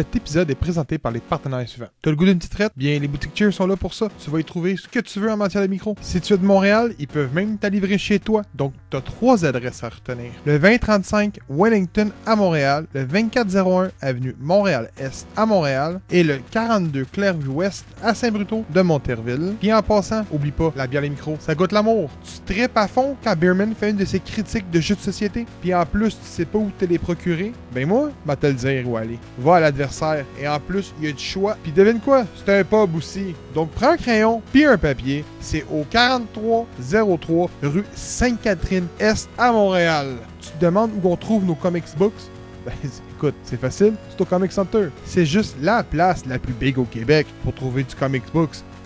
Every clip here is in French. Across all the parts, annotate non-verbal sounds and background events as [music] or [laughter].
Cet épisode est présenté par les partenaires suivants. T'as le goût d'une petite traite? Bien, les boutiques Cheers sont là pour ça. Tu vas y trouver ce que tu veux en matière de micro. Si tu es de Montréal, ils peuvent même t'alivrer chez toi. Donc, t'as trois adresses à retenir. Le 2035 Wellington à Montréal, le 2401 Avenue Montréal-Est à Montréal et le 42 Clairvue-Ouest à Saint-Bruto de Monterville. Puis en passant, oublie pas, la bière les micros, ça goûte l'amour. Tu tripes à fond quand Beerman fait une de ses critiques de jeux de société. Puis en plus, tu sais pas où te les procurer. Ben moi, va te le dire où aller. Va à l'adversaire. Et en plus, il y a du choix. Puis devine quoi? C'est un pub aussi. Donc prends un crayon puis un papier. C'est au 4303 rue Sainte-Catherine-Est à Montréal. Tu te demandes où on trouve nos comics books? Ben, [laughs] écoute, c'est facile, c'est au Comic Center. C'est juste la place la plus big au Québec pour trouver du comics books,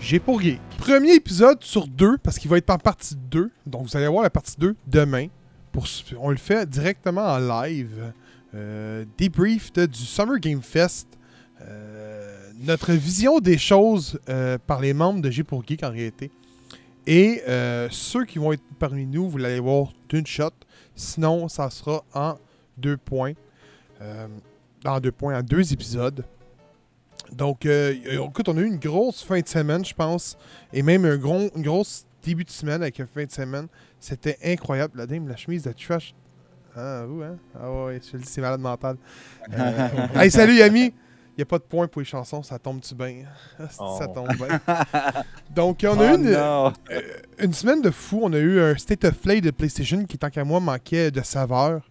J'ai pour Geek. Premier épisode sur deux, parce qu'il va être en partie 2. Donc vous allez voir la partie 2 demain. On le fait directement en live. Euh, du Summer Game Fest. Euh, notre vision des choses euh, par les membres de G pour Geek en réalité. Et euh, ceux qui vont être parmi nous, vous l'allez voir d'une shot. Sinon, ça sera en deux points. En deux points, en deux épisodes. Donc, euh, écoute, on a eu une grosse fin de semaine, je pense. Et même un gros, une grosse début de semaine avec une fin de semaine. C'était incroyable. La dame, la chemise de trash. Ah, vous, hein? Ah ouais, je te le dis, c'est malade mental. Euh, [laughs] hey, salut, Yami! Il n'y a pas de point pour les chansons, ça tombe-tu bien? [laughs] Ça Oh. tombe bien. [laughs] Donc, on a eu Oh une, non. euh, une semaine de fou. On a eu un State of Play de PlayStation qui, tant qu'à moi, manquait de saveur,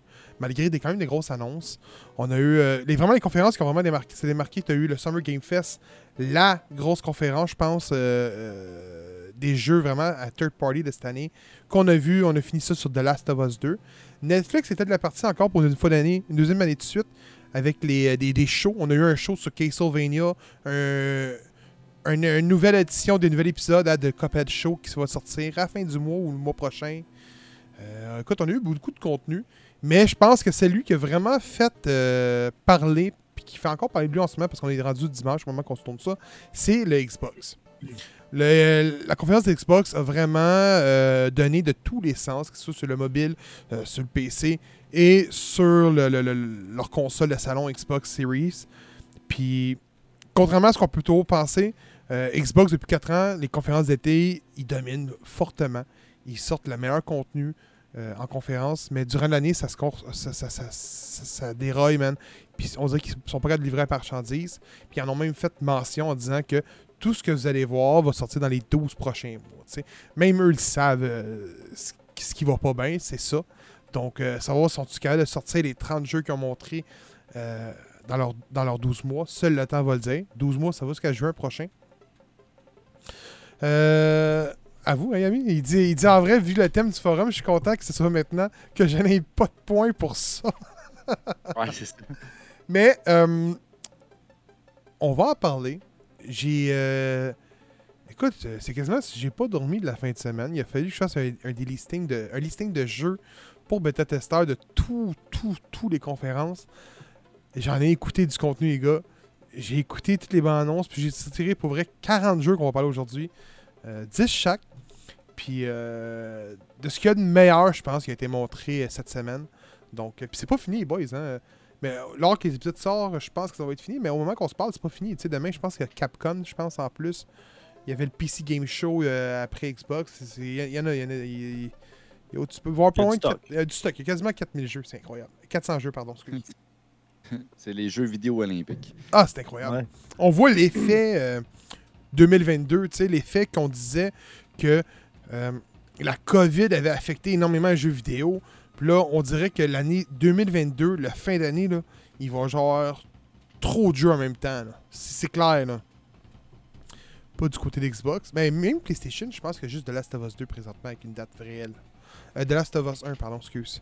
malgré des, quand même des grosses annonces. On a eu euh, les, vraiment les conférences qui ont vraiment démarqué. Tu as eu le Summer Game Fest, la grosse conférence, je pense, euh, euh, des jeux vraiment à third party de cette année qu'on a vu. On a fini ça sur The Last of Us 2. Netflix était de la partie encore pour une fois d'année, une deuxième année de suite, avec les, des, des shows. On a eu un show sur Castlevania, un, un- une nouvelle édition des nouvel épisode à The Cuphead Show qui va sortir à la fin du mois ou le mois prochain. Euh, écoute, on a eu beaucoup de contenu, mais je pense que c'est lui qui a vraiment fait euh, parler, puis qui fait encore parler de lui en ce moment, parce qu'on est rendu dimanche au moment qu'on se tourne ça, c'est le Xbox. Le- la conférence de Xbox a vraiment euh, donné de tous les sens, que ce soit sur le mobile, euh, sur le PC et sur le- le- le- leur console de salon Xbox Series. Puis, contrairement à ce qu'on peut toujours penser, euh, Xbox, depuis 4 ans, les conférences d'été, ils dominent fortement. Ils sortent le meilleur contenu euh, en conférence, mais durant l'année, ça, se ça, man. Puis on dirait qu'ils sont capables de livrer la marchandise. Puis ils en ont même fait mention en disant que tout ce que vous allez voir va sortir dans les 12 prochains mois. Même eux, ils savent euh, ce qui va pas bien, c'est ça. Donc, euh, savoir si sont-ils capables de sortir les 30 jeux qu'ils ont montrés euh, dans leurs 12 mois. Seul le temps va le dire. 12 mois, ça va jusqu'à juin prochain. Euh, à vous, hein, Yami? Il dit, il dit en vrai, vu le thème du forum, je suis content que ce soit maintenant que je n'ai pas de points pour ça. [laughs] Ouais, c'est ça. Mais euh, on va en parler. J'ai. euh, écoute, euh, c'est quasiment si j'ai pas dormi de la fin de semaine. Il a fallu que je fasse un, un des listings de, un listing de jeux pour bêta testeurs de tout, tout, tous les conférences. J'en ai écouté du contenu, les gars. J'ai écouté toutes les bandes annonces, puis j'ai tiré pour vrai 40 jeux qu'on va parler aujourd'hui. Euh, 10 chaque. Puis euh, de ce qu'il y a de meilleur, je pense, qui a été montré euh, cette semaine. Donc, euh, puis c'est pas fini, les boys. Hein? Mais lors que les épisodes sortent, je pense que ça va être fini. Mais au moment qu'on se parle, c'est pas fini. Tu sais, demain, je pense qu'il y a Capcom, je pense, en plus. Il y avait le PC Game Show euh, après Xbox. Il y, en a. Il y en a. il y y tu peux voir Il y pas a loin il y a du stock. Il y a quasiment 4000 jeux. C'est incroyable. 400 jeux, pardon. [laughs] C'est les Jeux vidéo olympiques. Ah, c'est incroyable. Ouais. On voit l'effet euh, 2022, tu sais, l'effet qu'on disait que euh, la COVID avait affecté énormément les jeux vidéo. Puis là, on dirait que l'année 2022, la fin d'année, il va genre trop de jeux en même temps. C'est clair, là. Pas du côté d'Xbox. Mais même PlayStation, je pense a juste The Last of Us 2 présentement avec une date réelle. Euh, The Last of Us 1, pardon, excuse.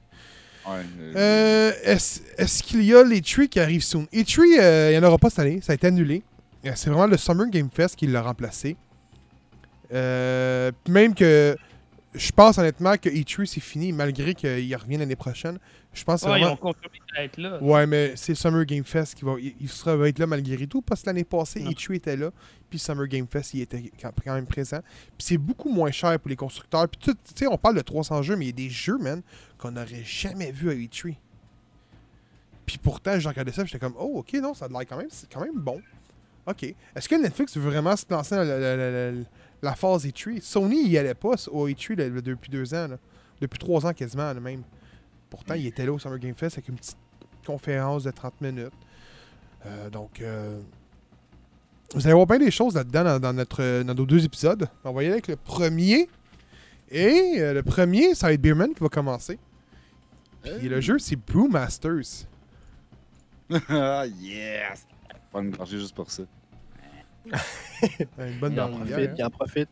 Ouais, euh, Est-ce qu'il y a les trees qui arrivent soon? E3, euh, il n'y en aura pas cette année. Ça a été annulé. C'est vraiment le Summer Game Fest qui l'a remplacé. Euh, même que je pense honnêtement que E3 c'est fini malgré qu'il revient l'année prochaine. Je pense Ouais, ils vraiment... ont confirmé qu'il allait être là. Ouais, mais c'est Summer Game Fest qui va, il, sera, va être là malgré tout parce que l'année passée, Non. E3 était là, puis Summer Game Fest, il était quand même présent. Puis c'est beaucoup moins cher pour les constructeurs. Puis tu sais, on parle de 300 jeux, mais il y a des jeux, man, qu'on n'aurait jamais vu à E3. Puis pourtant, j'ai regardé ça, j'étais comme, oh, ok, non, ça a l'air quand même, c'est quand même bon. Ok. Est-ce que Netflix veut vraiment se lancer dans la, la- la- la- phase E3 Sony, il y allait pas au E3 là, là, depuis deux ans, là. depuis trois ans quasiment, là, même. Pourtant, il était là au Summer Game Fest avec une petite conférence de 30 minutes. Euh, donc, euh, vous allez voir bien des choses là-dedans dans, dans notre, dans nos deux épisodes. On va y aller avec le premier. Et euh, le premier, ça va être Beerman qui va commencer. Puis le jeu, c'est Brewmasters. [laughs] Ah, yes! Pas me gorger juste pour ça. Une bonne Il en dernière, profite, il en profite.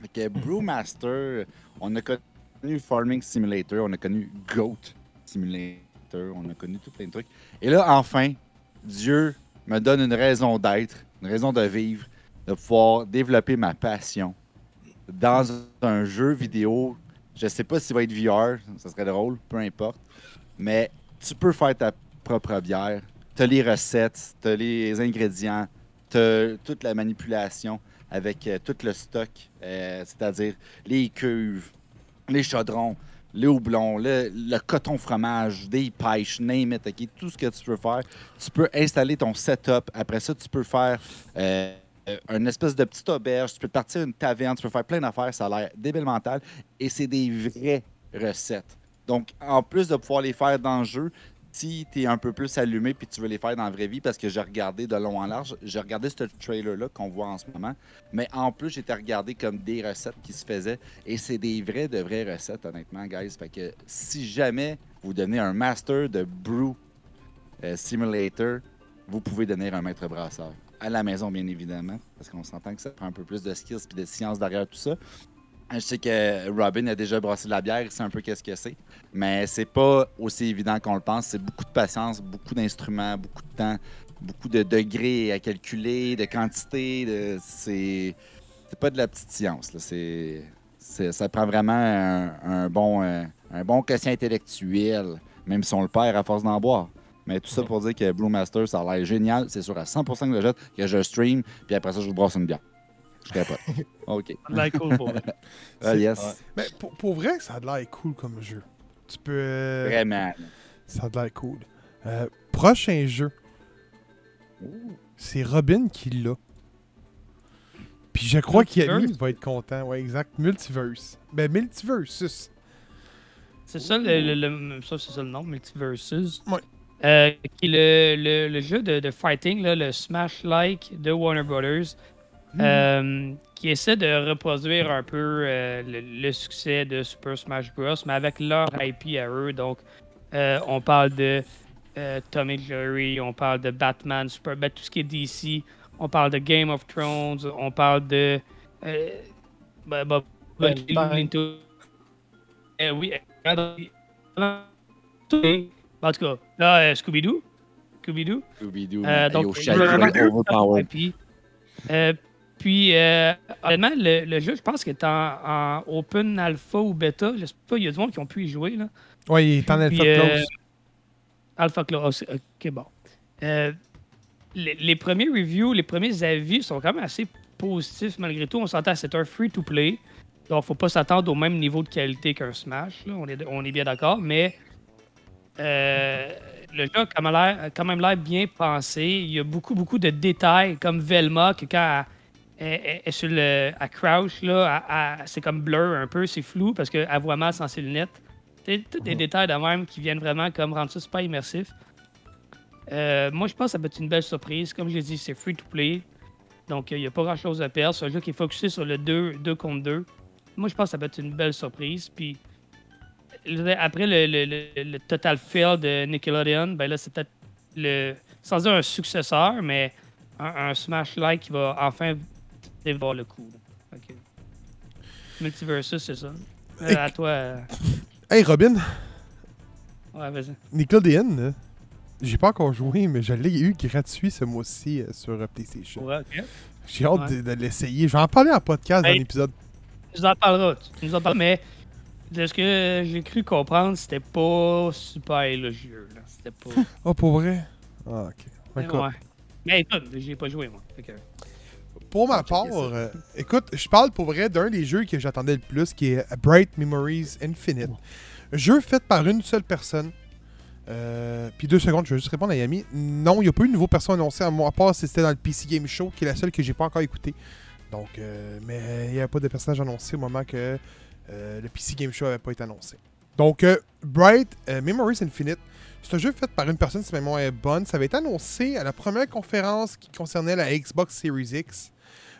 Fait que Brewmaster, on a connu Farming Simulator, on a connu Goat Simulator, on a connu tout plein de trucs. Et là, enfin, Dieu me donne une raison d'être, une raison de vivre, de pouvoir développer ma passion dans un jeu vidéo. Je sais pas s'il va être VR, ça serait drôle, peu importe. Mais tu peux faire ta propre bière. Tu as les recettes, tu as les ingrédients, tu as toute la manipulation avec euh, tout le stock, euh, c'est-à-dire les cuves, les chaudrons, les houblons, le, coton fromage, des pêches, name it, tout ce que tu peux faire. Tu peux installer ton setup. Après ça, tu peux faire euh, une espèce de petite auberge, tu peux partir une taverne, tu peux faire plein d'affaires, ça a l'air débile mental. Et c'est des vraies recettes. Donc, en plus de pouvoir les faire dans le jeu, si tu es un peu plus allumé puis tu veux les faire dans la vraie vie, parce que j'ai regardé de long en large, j'ai regardé ce trailer-là qu'on voit en ce moment, mais en plus, j'étais regardé comme des recettes qui se faisaient, et c'est des vraies, de vraies recettes, honnêtement, guys. Fait que si jamais vous devenez un master de Brew euh, Simulator, vous pouvez devenir un maître brasseur. À la maison, bien évidemment, parce qu'on s'entend que ça prend un peu plus de skills et de science derrière tout ça. Je sais que Robin a déjà brassé de la bière, il sait un peu qu'est-ce que c'est. Mais c'est pas aussi évident qu'on le pense. C'est beaucoup de patience, beaucoup d'instruments, beaucoup de temps, beaucoup de degrés à calculer, de quantité. De... C'est... pas de la petite science. Là. Ça prend vraiment un, un bon, euh, un bon quotient intellectuel, même si on le perd à force d'en boire. Mais tout ça pour dire que Blue Master, ça a l'air génial. C'est sûr à 100% que je jette, que je stream, puis après ça, je vous brasse une bière. Je capote. [laughs] OK. Ça a l'air cool pour vrai. Ah, yes. ouais. Mais pour, pour vrai, ça a l'air cool comme jeu. Tu peux. euh, Vraiment. Ça a l'air cool. Euh, prochain jeu. C'est Robin qui l'a. Puis je crois qu'Yami va être content. Ouais, exact. Multiverse. Ben, Multiversus. C'est ça le, le- le- ça, c'est ça le nom, Multiversus. Ouais. Euh, qui est le, le- le jeu de, de fighting, là, le Smash-like de Warner Brothers, Hmm. euh, qui essaie de reproduire un peu euh, le, le succès de Super Smash Bros, mais avec leur IP à eux. Donc, euh, on parle de euh, Tom et Jerry, on parle de Batman, Super, ben, tout ce qui est DC, on parle de Game of Thrones, on parle de. Euh, ben, ben, ben, euh, oui, en tout cas, là, euh, Scooby-Doo. Scooby-Doo. Scooby-Doo. Euh, donc, puis, euh, honnêtement, le, le jeu, je pense qu'il est en, en open alpha ou bêta. Je sais pas, il y a du monde qui ont pu y jouer. Là. Ouais, il est en Puis, alpha euh, close. Alpha Close. Ok, bon. Euh, les, les premiers reviews, les premiers avis sont quand même assez positifs malgré tout. On s'entend, c'est un free-to-play. Donc, faut pas s'attendre au même niveau de qualité qu'un Smash. là. On, est, on est bien d'accord. Mais le jeu a quand même l'air bien pensé. Il y a beaucoup, beaucoup de détails, comme Velma, que quand elle est sur le, elle crouch, là, c'est comme blur un peu, c'est flou parce qu'elle voit mal sans ses lunettes. Tous des détails de même qui viennent vraiment comme rendre ça super immersif. Euh, moi, je pense que ça peut être une belle surprise. Comme je l'ai dit, c'est free to play. Donc, il n'y a pas grand chose à perdre. C'est un jeu qui est focusé sur le 2, 2 contre 2. Moi, je pense que ça peut être une belle surprise. Puis, après le, le- le- le total fail de Nickelodeon, ben là, c'est peut-être le. Sans dire un successeur, mais un, un Smash-like qui va enfin voir le coup. là. Que- Multiversus, c'est ça. Euh, à toi. euh, Hey Robin, Ouais, vas-y. Nickelodeon, là, j'ai pas encore joué, mais je l'ai eu gratuit ce mois-ci euh, sur PlayStation. Ouais, ok. J'ai hâte Ouais. de, de l'essayer. Je vais en parler en podcast dans l'épisode. Tu nous en parleras. Tu nous en parleras. Mais de ce que j'ai cru comprendre, c'était pas super élogieux. là. C'était pas. [laughs] Oh, pour vrai? Ah, ok. Écoute, ouais. Mais écoute, j'ai pas joué, moi. Fait que- Pour ma part, euh, écoute, je parle pour vrai d'un des jeux que j'attendais le plus, qui est Bright Memories Infinite. Un jeu fait par une seule personne. Euh, puis deux secondes, je vais juste répondre à Yami. Non, il n'y a pas eu de nouveau perso annoncé, à, moi, à part si c'était dans le PC Game Show, qui est la seule que j'ai pas encore écouté. Donc, euh, mais il n'y avait pas de personnage annoncé au moment que euh, le PC Game Show n'avait pas été annoncé. Donc, euh, Bright Memories Infinite, c'est un jeu fait par une personne, si ma mémoire est bonne. Ça avait été annoncé à la première conférence qui concernait la Xbox Series X.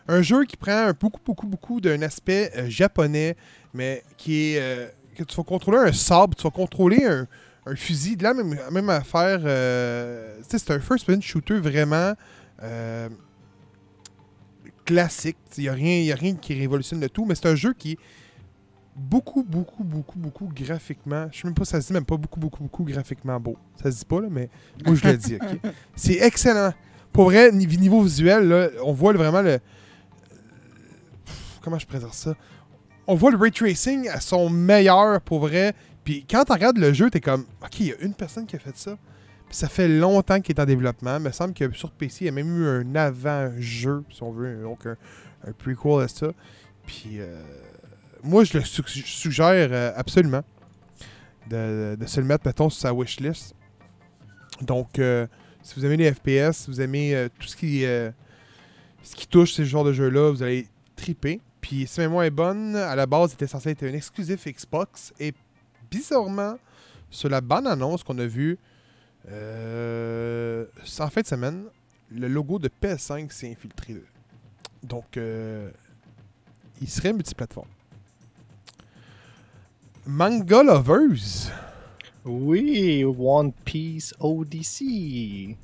Un jeu qui prend beaucoup, beaucoup, beaucoup d'un aspect euh, japonais, mais qui est. euh, que tu vas contrôler un sabre, tu vas contrôler un, un fusil. De la même, même affaire. euh, tu sais, c'est un first-person shooter vraiment. classique. Il n'y a, rien- y a rien qui révolutionne le tout, mais c'est un jeu qui est beaucoup, beaucoup, beaucoup, beaucoup graphiquement. Je sais même pas, ça se dit même pas beaucoup, beaucoup, beaucoup graphiquement beau. Ça se dit pas, là, mais moi je le dis, ok? [laughs] C'est excellent. Pour vrai, ni- niveau visuel, là, on voit vraiment le. Comment je présente ça? On voit le ray tracing à son meilleur pour vrai. Puis quand tu regardes le jeu, t'es comme, ok, il y a une personne qui a fait ça. Puis ça fait longtemps qu'il est en développement. Il me semble que sur PC, il y a même eu un avant-jeu, si on veut, donc un, prequel à ça. Puis euh, moi, je le su- suggère euh, absolument de, se le mettre, mettons, sur sa wishlist. Donc, euh, si vous aimez les FPS, si vous aimez euh, tout ce qui, ce qui touche ce genre de jeu-là, vous allez triper. Puis, si ma mémoire est bonne, à la base, c'était censé être un exclusif Xbox. Et bizarrement, sur la bande-annonce qu'on a vue euh, en fin de semaine, le logo de PS5 s'est infiltré. Donc, euh, il serait multiplateforme. Manga Lovers. Oui, One Piece Odyssey.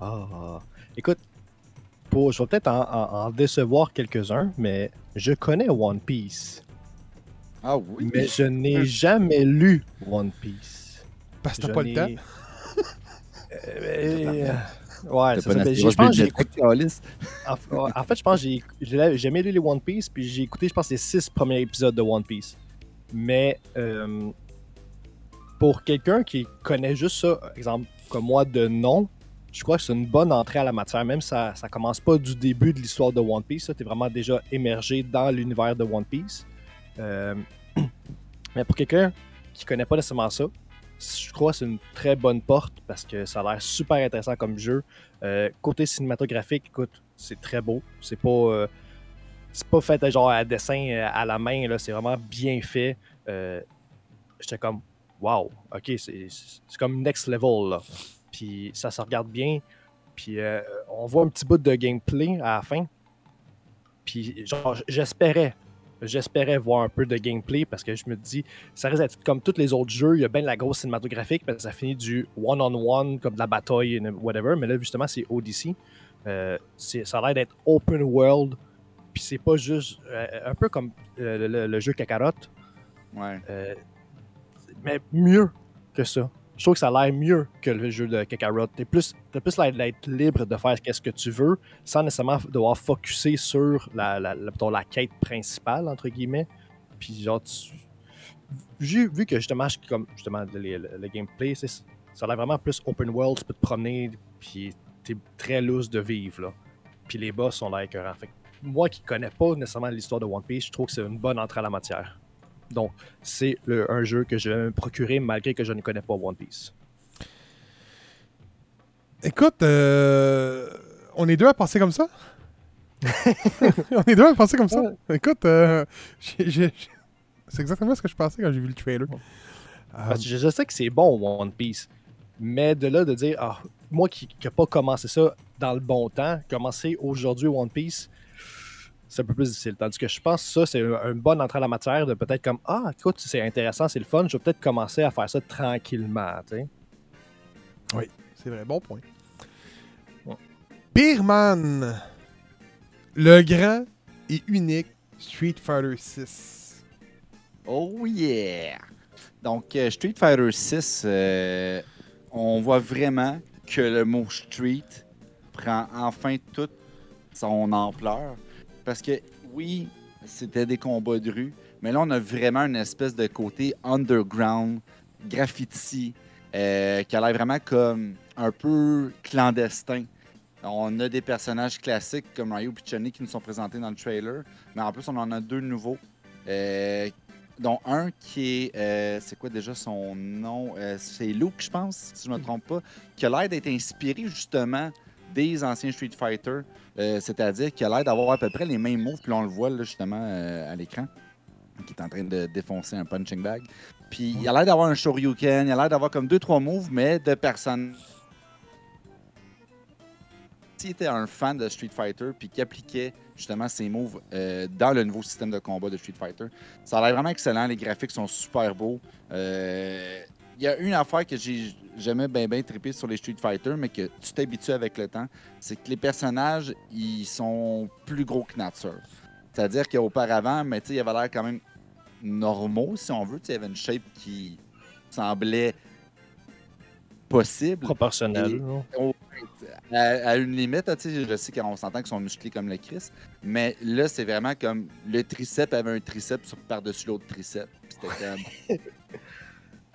Ah, écoute, pour, je vais peut-être en, en- en décevoir quelques-uns, mais je connais One Piece. Ah oui? Mais je n'ai jamais lu One Piece. Parce que t'as pas le temps. n'ai- Euh, ouais, c'est pas ça. Ben, je pense que j'ai Calis? En, en fait, je pense que j'ai- j'ai jamais lu les One Piece, puis j'ai écouté, je pense, les six premiers épisodes de One Piece. Mais euh, pour quelqu'un qui connaît juste ça, exemple comme moi de nom, je crois que c'est une bonne entrée à la matière. Même si ça, ça commence pas du début de l'histoire de One Piece, tu es vraiment déjà émergé dans l'univers de One Piece. Euh, [clears throat] mais pour quelqu'un qui connaît pas nécessairement ça, je crois que c'est une très bonne porte parce que ça a l'air super intéressant comme jeu. Euh, côté cinématographique, écoute, c'est très beau. C'est pas, euh, c'est pas fait genre à dessin à la main. C'est vraiment bien fait. J'étais comme, wow, ok, c'est c'est comme next level, là. Puis ça se regarde bien. Puis euh, on voit un petit bout de gameplay à la fin. Puis genre, j'espérais, j'espérais voir un peu de gameplay parce que je me dis, ça risque d'être comme tous les autres jeux, il y a bien de la grosse cinématographique parce que ça finit du one-on-one, comme de la bataille, whatever. Mais là, justement, c'est Odyssey. Euh, ça a l'air d'être open world. Puis c'est pas juste euh, un peu comme le, le jeu Kakarot, Ouais. mais mieux que ça. Je trouve que ça a l'air mieux que le jeu de Kakarot. T'es plus, plus l'air d'être libre de faire ce que tu veux sans nécessairement devoir focuser sur la, la, quête principale, entre guillemets. Puis genre, tu- vu, que justement, comme justement le, gameplay, ça a l'air vraiment plus open world, tu peux te promener, puis t'es très loose de vivre, là. Puis les boss sont là écœurants. Moi qui connais pas nécessairement l'histoire de One Piece, je trouve que c'est une bonne entrée à la matière. Donc, c'est le- un jeu que je vais me procurer malgré que je ne connais pas One Piece. Écoute, euh, on est deux à penser comme ça? [laughs] on est deux à penser comme ça? Écoute, euh, c'est exactement ce que je pensais quand j'ai vu le trailer. Parce que je, je sais que c'est bon One Piece, mais de là de dire, ah, moi qui n'ai pas commencé ça dans le bon temps, commencer aujourd'hui One Piece, c'est un peu plus difficile. Tandis que je pense que ça, c'est un, bon entrée à la matière de peut-être comme, ah, écoute, c'est intéressant, c'est le fun, je vais peut-être commencer à faire ça tranquillement, tu sais. c'est vrai, bon point. Ouais. Beerman, le grand et unique Street Fighter 6. Oh yeah! Donc, euh, Street Fighter 6, euh, on voit vraiment que le mot street prend enfin toute son ampleur. Parce que, oui, c'était des combats de rue, mais là, on a vraiment une espèce de côté underground, graffiti, euh, qui a l'air vraiment comme un peu clandestin. On a des personnages classiques comme Ryu et qui nous sont présentés dans le trailer, mais en plus, on en a deux nouveaux. euh, dont un qui est. euh, c'est quoi déjà son nom? C'est Luke, je pense, si je me trompe pas, qui a l'air d'être inspiré justement des anciens Street Fighter. Euh, C'est-à-dire qu'il a l'air d'avoir à peu près les mêmes moves, puis on le voit là, justement euh, à l'écran, qui est en train de défoncer un punching bag. Puis il a l'air d'avoir un Shoryuken, il a l'air d'avoir comme deux, trois moves, mais de personnes. S'il était un fan de Street Fighter, puis qui appliquait justement ses moves euh, dans le nouveau système de combat de Street Fighter, ça a l'air vraiment excellent. Les graphiques sont super beaux. Y a une affaire que j'ai jamais bien bien trippé sur les Street Fighter, mais que tu t'habitues avec le temps, c'est que les personnages, ils sont plus gros que nature. C'est-à-dire qu'auparavant, mais tu sais, il avait l'air quand même normaux, si on veut. Tu sais, Il y avait une shape qui semblait possible. Proportionnel. Et- à, à une limite, là, tu sais, je sais qu'on s'entend qu'ils sont musclés comme le Chris, mais là, c'est vraiment comme le triceps avait un triceps sur- par-dessus l'autre triceps. C'était comme. [laughs]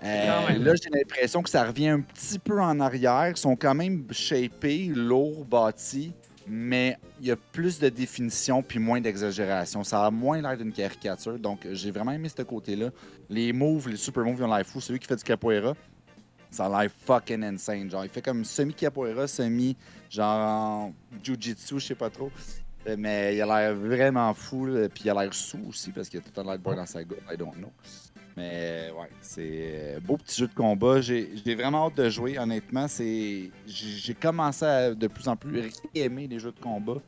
Euh, là, j'ai l'impression que ça revient un petit peu en arrière. Ils sont quand même shapés, lourds, bâtis, mais il y a plus de définition puis moins d'exagération. Ça a moins l'air d'une caricature. Donc, j'ai vraiment aimé ce côté-là. Les moves, les super moves, ils ont l'air fous. Celui qui fait du capoeira, ça a l'air fucking insane. Genre, il fait comme semi-capoeira, semi, genre, jujitsu, je sais pas trop. Euh, Mais il a l'air vraiment fou. là. Puis il a l'air sous aussi parce qu'il a tout un l'air de boire dans sa gueule. I don't know. Mais ouais, c'est euh, beau petit jeu de combat. J'ai vraiment hâte de jouer. Honnêtement, j'ai commencé à de plus en plus aimer les jeux de combat.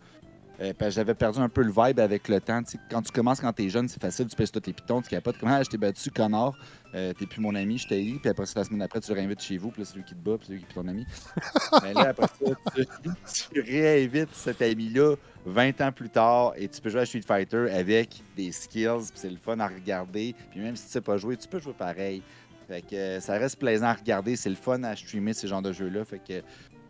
Euh, parce que j'avais perdu un peu le vibe avec le temps. Quand tu commences quand t'es jeune, c'est facile, tu pèses tous tes pitons, tu capotes. Comment ah, je t'ai battu, connard, Euh, t'es plus mon ami, je t'ai dit. Puis après, ça, la semaine après, tu le réinvites chez vous, puis là, c'est lui qui te bat, puis c'est lui qui est ton ami. [laughs] Mais là, après ça, tu, tu réinvites cet ami-là 20 ans plus tard et tu peux jouer à Street Fighter avec des skills, puis c'est le fun à regarder. Puis même si tu sais pas jouer, tu peux jouer pareil. Fait que euh, ça reste plaisant à regarder, c'est le fun à streamer ces genres de jeux-là. Fait que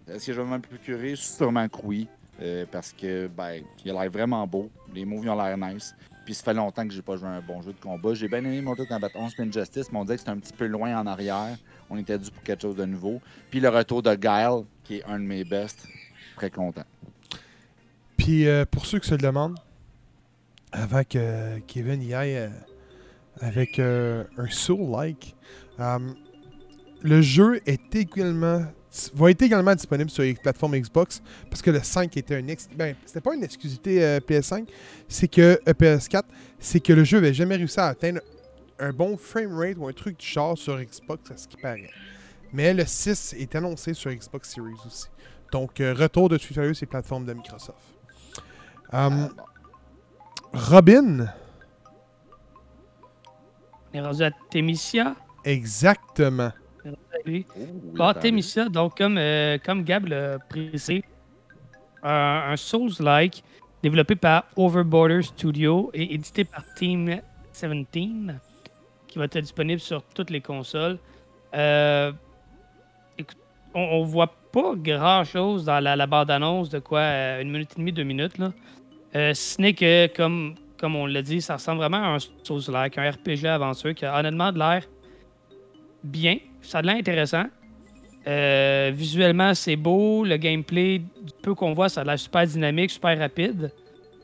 est-ce que je vais me procurer? Sûrement que oui. Euh, parce que ben, il a l'air vraiment beau. Les moves ont l'air nice. Puis ça fait longtemps que j'ai pas joué un bon jeu de combat. J'ai bien aimé Mortal Kombat 11 Spin Justice, mais on disait que c'était un petit peu loin en arrière. On était dû pour quelque chose de nouveau. Puis le retour de Guile, qui est un de mes bests. Très content. Puis euh, pour ceux qui se le demandent, avant que Kevin y aille euh, avec un soul-like, euh, le jeu est également va être également disponible sur les plateformes Xbox parce que le 5 était un ex ben c'était pas une exclusivité euh, PS5 c'est que euh, PS4 c'est que le jeu avait jamais réussi à atteindre un bon framerate ou un truc du genre sur Xbox à ce qui paraît mais le 6 est annoncé sur Xbox Series aussi donc euh, retour de Twitter les plateformes de Microsoft Euh, Um, bon. Robin, On est rendu à Temissia. exactement. Oui. Oh, attendez. Temissia, donc comme, euh, comme Gab l'a précisé, un, un Souls-like développé par Overborder Studio et édité par Team 17, qui va être disponible sur toutes les consoles. Euh, on, on voit pas grand-chose dans la, la bande-annonce de quoi, euh, une minute et demie, deux minutes. Là. Euh, ce n'est que, comme, comme on l'a dit, ça ressemble vraiment à un Souls-like, un RPG aventure qui a honnêtement de l'air bien. Ça a de l'air intéressant. Euh, visuellement, c'est beau. Le gameplay, du peu qu'on voit, ça a l'air super dynamique, super rapide.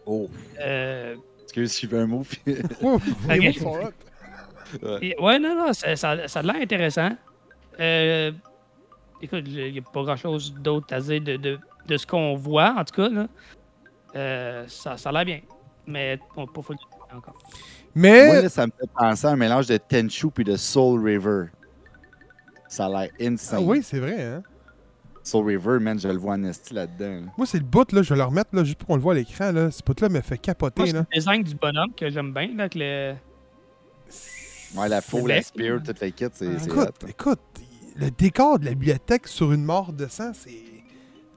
Oh, Euh, excuse, j'ai fait un mot. puis- [laughs] Oh, les Ok. mots sont hot. et- ouais, non, non, ça, ça- ça a de l'air intéressant. Euh, écoute, il n'y a pas grand-chose d'autre à dire de, de- de ce qu'on voit, en tout cas. Là. Euh, ça, ça a l'air bien. Mais on pas full encore. Mais Moi, là, ça me fait penser à un mélange de Tenchu puis de Soul River. Ça a l'air insane. Ah oui, c'est vrai. Hein? Soul River, man, je le vois en esti là-dedans. là. Moi, c'est le bout, là, je vais le remettre là, juste pour qu'on le voit à l'écran. Là. Ce bout-là me fait Moi, capoter. c'est Là. le design du bonhomme que j'aime bien. Là, avec le... Ouais, la C'est la spear, toute la kit, c'est Écoute, hot. écoute, le décor de la bibliothèque sur une mort de sang, c'est.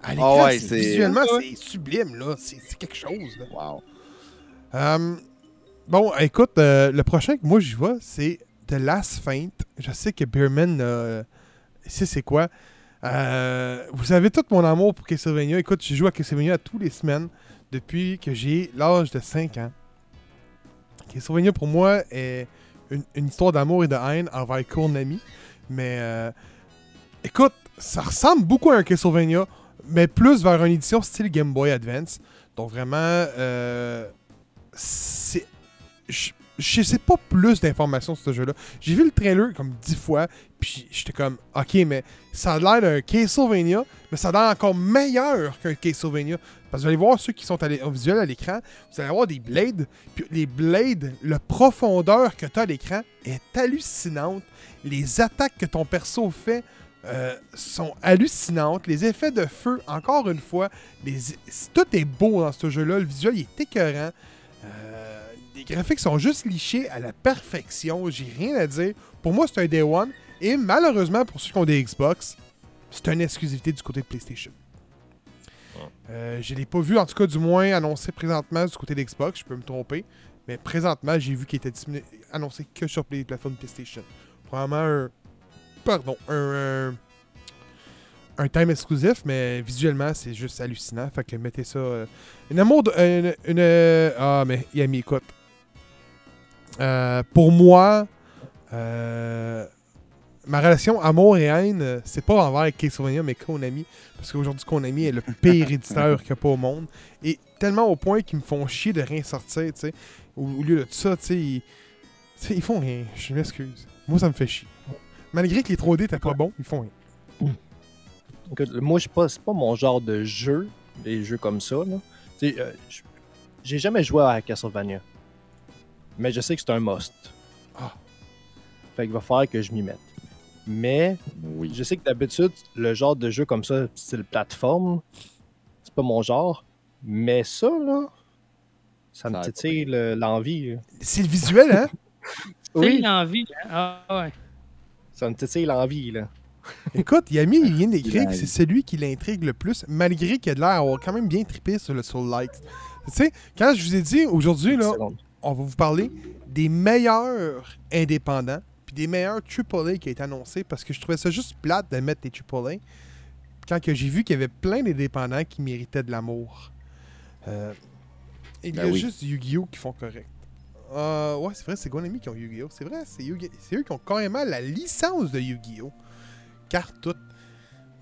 À Ah l'écran, ouais, c'est- c'est- visuellement, c'est sublime, là. C'est c'est quelque chose, là. Wow. Euh, bon, écoute, euh, le prochain que moi j'y vois, c'est The Last Feint. Je sais que Beerman, euh, sait c'est quoi? Euh, vous avez tout mon amour pour Castlevania. Écoute, je joue à Castlevania tous les semaines depuis que j'ai l'âge de 5 ans. Castlevania pour moi est une, une histoire d'amour et de haine envers Konami. Mais euh, écoute, ça ressemble beaucoup à un Castlevania, mais plus vers une édition style Game Boy Advance. Donc vraiment, euh, c'est. Je sais pas plus d'informations sur ce jeu-là. J'ai vu le trailer comme 10 fois, puis j'étais comme, ok, mais ça a l'air d'un Castlevania, mais ça a l'air encore meilleur qu'un Castlevania. Parce que vous allez voir ceux qui sont au visuel à l'écran, vous allez avoir des blades, puis les blades, la profondeur que tu as à l'écran est hallucinante. Les attaques que ton perso fait euh, sont hallucinantes. Les effets de feu, encore une fois, tout est beau dans ce jeu-là. Le visuel est écœurant. Euh, les graphiques sont juste lichés à la perfection. J'ai rien à dire. Pour moi, c'est un Day One. Et malheureusement, pour ceux qui ont des Xbox, c'est une exclusivité du côté de PlayStation. Euh, je l'ai pas vu, en tout cas, du moins annoncé présentement du côté de Xbox. Je peux me tromper. Mais présentement, j'ai vu qu'il était annoncé que sur les plateformes PlayStation. Probablement un. Pardon, un. un un time exclusif, mais visuellement, c'est juste hallucinant. Fait que mettez ça. euh, une amour de. Une, une- euh, ah, mais Yami, écoute. Euh, pour moi, euh, ma relation amour et haine, euh, c'est pas envers Castlevania, mais Konami. Parce qu'aujourd'hui, Konami est le [laughs] pire éditeur qu'il n'y a pas au monde. Et tellement au point qu'ils me font chier de rien sortir, tu sais. Au, au lieu de tout ça, tu sais, ils, font rien. Je m'excuse. Moi, ça me fait chier. Malgré que les 3D étaient pas bons, ils font rien. Écoute, moi, je sais pas, c'est pas mon genre de jeu, des jeux comme ça. Là. Tu sais, euh, j'ai jamais joué à Castlevania. Mais je sais que c'est un must. Ah. Fait qu'il va falloir que je m'y mette. Mais Oui. je sais que d'habitude, le genre de jeu comme ça, style plateforme, c'est pas mon genre. Mais ça, là, ça me Ça titille le- l'envie. C'est le visuel, hein? [laughs] Oui. l'envie. hein? Ah ouais. Ça me titille l'envie, là. [laughs] Écoute, Yami, il vient d'écrire Il que c'est celui qui l'intrigue le plus, malgré qu'il a de l'air d'avoir quand même bien trippé sur le Soul Like. Tu sais, quand je vous ai dit aujourd'hui, là. On va vous parler des meilleurs indépendants, puis des meilleurs AAA qui a été annoncés, parce que je trouvais ça juste plate de mettre des AAA, quand que j'ai vu qu'il y avait plein d'indépendants qui méritaient de l'amour. Euh, il y Ben a oui. juste Yu-Gi-Oh! qui font correct. Euh, ouais, c'est vrai, c'est Konami qui ont Yu-Gi-Oh! C'est vrai, c'est eux qui ont carrément la licence de Yu-Gi-Oh! Carte toute.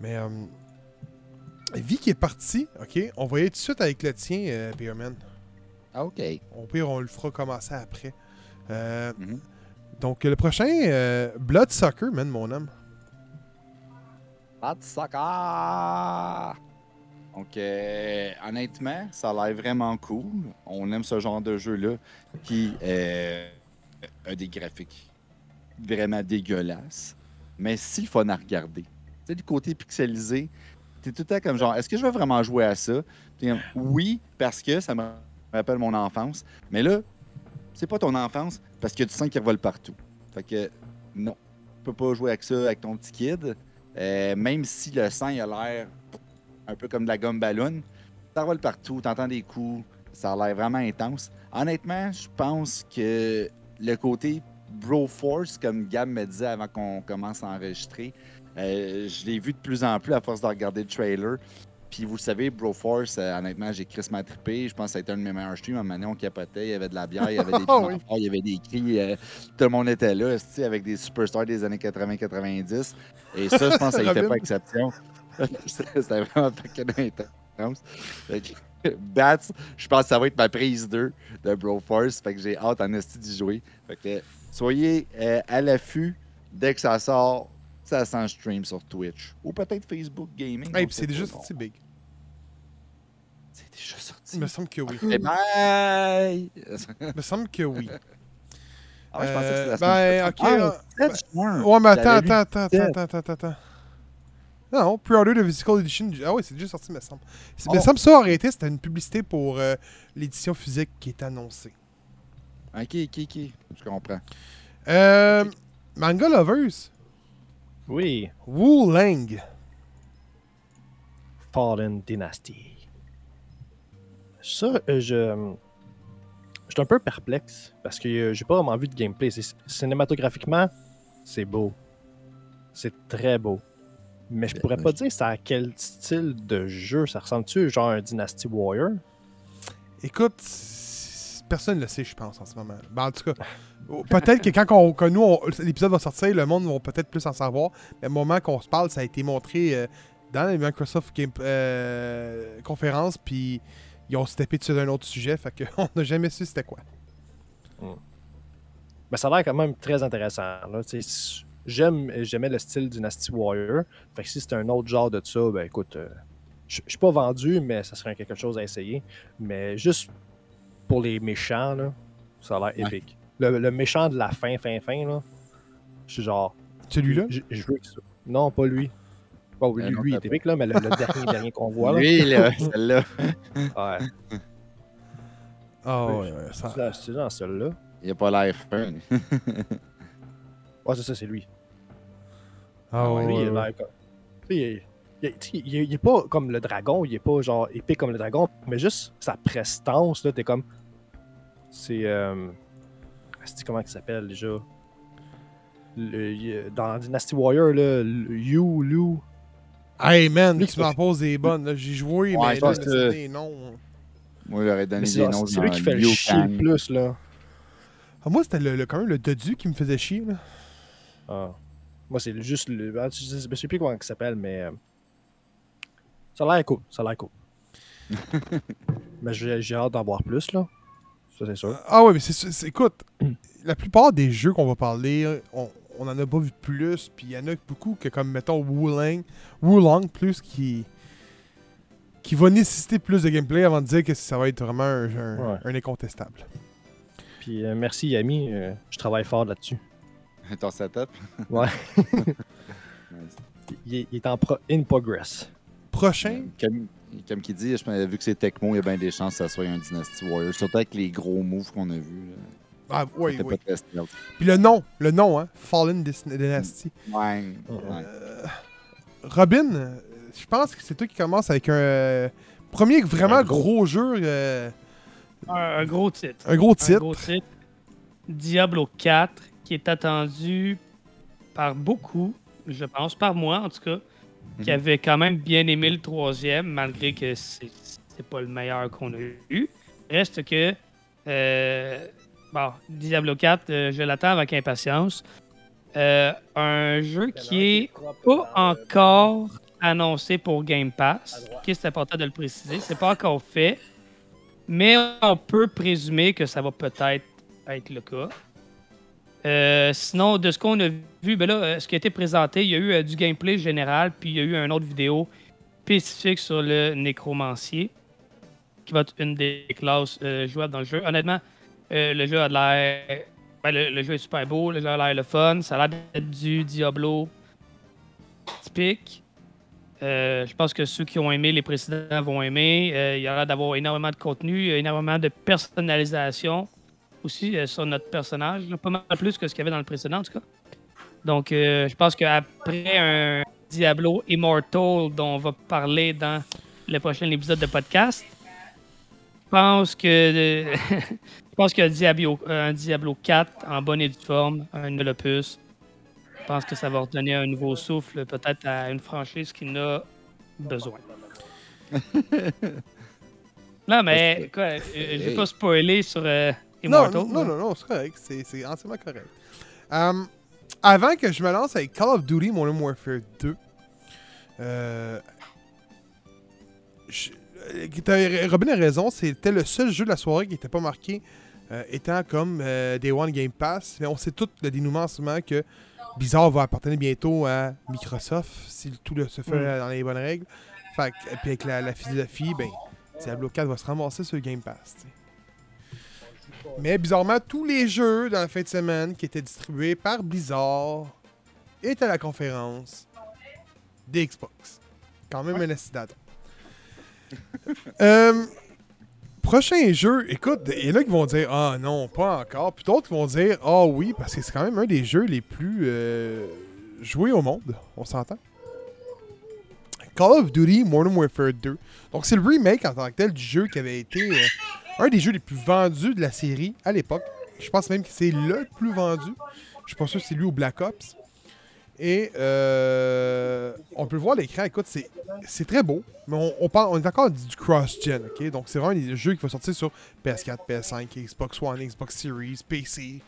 Mais, euh, Vie qui est parti, ok, on va y aller tout de suite avec le tien, euh, Beerman. Ah, OK. Au pire, on le fera commencer après. Euh, Mhm. Donc, le prochain, euh, Bloodsucker, man, mon homme. Hot soccer! Donc, euh, honnêtement, ça a l'air vraiment cool. On aime ce genre de jeu-là qui euh, a des graphiques vraiment dégueulasses, mais si fun à regarder. Tu sais, du côté pixelisé, t'es tout le temps comme genre, est-ce que je vais vraiment jouer à ça? Comme, oui, parce que ça me rappelle mon enfance, mais là, c'est pas ton enfance parce que tu sens qu'il revole partout. Fait que, non, tu peux pas jouer avec ça avec ton petit kid. Euh, même si le sang a l'air un peu comme de la gomme ballon, ça vole partout, t'entends des coups, ça a l'air vraiment intense. Honnêtement, je pense que le côté Bro Force, comme Gab me disait avant qu'on commence à enregistrer, euh, je l'ai vu de plus en plus à force de regarder le trailer. Puis vous le savez, Broforce, euh, honnêtement, j'ai crissement trippé. Je pense que ça a été un de mes meilleurs streams. À un moment donné, on capotait, il y avait de la bière, il y avait [laughs] des Ah piments oui. forts, il y avait des cris. euh, tout le monde était là, avec des superstars des années 80-90. Et ça, je pense que ça [laughs] Robin. [laughs] pas exception. C'était vraiment fucking intense. Fait que, Bats, je pense que ça va être ma prise 2 de Broforce. Fait que j'ai hâte en esti d'y jouer. Fait que soyez euh, à l'affût dès que ça sort. Ça s'en stream sur Twitch. Ou peut-être Facebook Gaming. Hey, c'est déjà sorti big. C'est déjà sorti. Il me semble que oui. Eh bye! Il me semble que oui. Ah, je pensais que c'était la Euh, semaine ben, ok, Ah, le 7 juin. Ouais, mais attends, attends, attends, attends, attends, attends. Non, pre-order de Physical Edition. Ah ouais, c'est déjà sorti, me semble. C'est- Me Oh. semble ça, en réalité, c'était une publicité pour euh, l'édition physique qui est annoncée. Ok, ok, ok. Je comprends. Euh, Manga Lovers, Oui, Wu Lang. Fallen Dynasty. Ça, euh, je. je suis un peu perplexe parce que euh, j'ai pas vraiment vu de gameplay. C'est- Cinématographiquement, c'est beau. C'est très beau. Mais je pourrais pas dire ça à quel style de jeu. Ça ressemble-tu genre à un Dynasty Warrior? Écoute, personne ne le sait, je pense, en ce moment. Ben, en tout cas, [laughs] peut-être que quand on- nous, l'épisode va sortir, le monde va peut-être plus en savoir. Mais au moment qu'on se parle, ça a été montré euh, dans la Microsoft Game euh, conférence, puis ils ont steppé dessus d'un autre sujet, fait qu'on [laughs] n'a jamais su c'était quoi. Mais ça a l'air quand même très intéressant. J'aime, j'aimais le style Dynasty Warrior. Fait que si c'est un autre genre de ça, ben écoute, euh, je suis pas vendu, mais ça serait quelque chose à essayer. Mais juste pour les méchants, là, ça a l'air Ouais. épique. Le, le méchant de la fin, fin, fin, là, je suis genre, Celui-là? je, je veux ça. Non, pas lui. Euh, lui, lui, il est épique, là, mais le, le dernier, dernier qu'on voit, là. Lui, là, celle-là. [laughs] Ouais, Ah Oui, ouais, ouais, ça- c'est dans- celui-là. Il a pas l'air fin. [laughs] Ouais, c'est ça, c'est lui. Ah ouais, Lui, il ouais, a ouais. l'air comme- tu sais, il est- il est- tu sais, il est- il est pas comme le dragon, il est pas genre épée comme le dragon, mais juste sa prestance, là, t'es comme. C'est. Euh... c'est comment il s'appelle déjà? Le- Dans Dynasty Warrior, là, le- Yu, Lu. Hey man, Lui tu qui- m'en poses des bonnes. J'ai joué, Ouais, mais je là, que- des noms. Moi, j'aurais donné des C'est noms c'est lui qui fait le chier le plus, là. Ah, moi, c'était le, le- quand même le Dodu qui me faisait chier. Là. Ah. Moi, c'est juste le. ah, Je sais, je sais plus comment il s'appelle, mais. euh, Ça a l'air cool. Ça a l'air cool. [laughs] mais j'ai j'ai hâte d'en voir plus, là. Ça, c'est sûr. Ah ouais, mais c'est, c'est- écoute, [clears throat] la plupart des jeux qu'on va parler, on, on en a pas vu plus, puis il y en a beaucoup que comme mettons Wulong, Wulong plus qui qui va nécessiter plus de gameplay avant de dire que ça va être vraiment un, un- Ouais. un incontestable. Puis euh, merci, Yami. euh, je travaille fort là-dessus. [laughs] Ton setup. [laughs] Ouais. Il est, il est en pro- in progress. Prochain, Comme, comme qui dit, je pense, vu que c'est Tecmo, il y a bien des chances que ça soit un Dynasty Warrior. Surtout avec les gros moves qu'on a vus. là. ah oui, oui. pas. Puis le nom, le nom, hein, Fallen Dynasty. Ouais. Ouais. Euh, Robin, euh, je pense que c'est toi qui commence avec un euh, premier vraiment Un gros. gros. jeu, euh, Un, un gros titre. un gros Un titre. gros titre. Diablo 4, qui est attendu par beaucoup, je pense, par moi en tout cas, qui Mhm. avait quand même bien aimé le troisième, malgré que c'est c'est pas le meilleur qu'on a eu. Reste que, euh, bon, Diablo 4, euh, je l'attends avec impatience. Euh, un jeu qui est pas encore annoncé pour Game Pass. C'est important de le préciser. C'est pas encore fait. Mais on peut présumer que ça va peut-être être le cas. Euh, sinon, de ce qu'on a vu, ben là, euh, ce qui a été présenté, il y a eu euh, du gameplay général, puis il y a eu une autre vidéo spécifique sur le nécromancier, qui va être une des classes jouables dans le jeu. Honnêtement, le jeu a de l'air. ben, le, jeu est super beau, le jeu a l'air le fun, ça a l'air d'être du Diablo typique. Je pense que ceux qui ont aimé les précédents vont aimer. Il y a l'air d'avoir énormément de contenu, énormément de personnalisation aussi euh, sur notre personnage. là, pas mal plus que ce qu'il y avait dans le précédent, en tout cas. Donc, euh, je pense qu'après un Diablo Immortal dont on va parler dans le prochain épisode de podcast, je pense que [laughs] je pense que Diablo, un Diablo 4 en bonne et due forme, un nouvel opus, je pense que ça va redonner un nouveau souffle peut-être à une franchise qui en a besoin. [laughs] non, mais quoi, euh, je vais pas spoiler sur euh, Immortal. non, non, non, non, c'est correct. C'est, entièrement correct. Euh, avant que je me lance avec Call of Duty Modern Warfare 2, euh, je- euh, Robin a raison, c'était le seul jeu de la soirée qui n'était pas marqué euh, étant comme euh, Day One Game Pass. Mais on sait tout le dénouement en ce moment que Blizzard va appartenir bientôt à Microsoft si tout le- se fait Mm. dans les bonnes règles. Fait que- puis avec la, la philosophie, ben, Diablo 4 va se ramasser sur le Game Pass. Mais bizarrement, tous les jeux dans la fin de semaine qui étaient distribués par Blizzard étaient à la conférence des Xbox. Quand même un accident. euh, prochain jeu, écoute, il y en a qui vont dire Ah non, pas encore. Puis d'autres vont dire Ah oui, parce que c'est quand même un des jeux les plus euh, joués au monde. On s'entend? Call of Duty Modern Warfare 2. Donc c'est le remake en tant que tel du jeu qui avait été euh, un des jeux les plus vendus de la série à l'époque. Je pense même que c'est le plus vendu. Je sûr que c'est lui ou Black Ops. Et euh, on peut voir l'écran, écoute, c'est, très beau, mais on, parle, on est encore du cross-gen, ok? Donc c'est vraiment des jeux qui vont sortir sur PS4, PS5, Xbox One, Xbox Series, PC,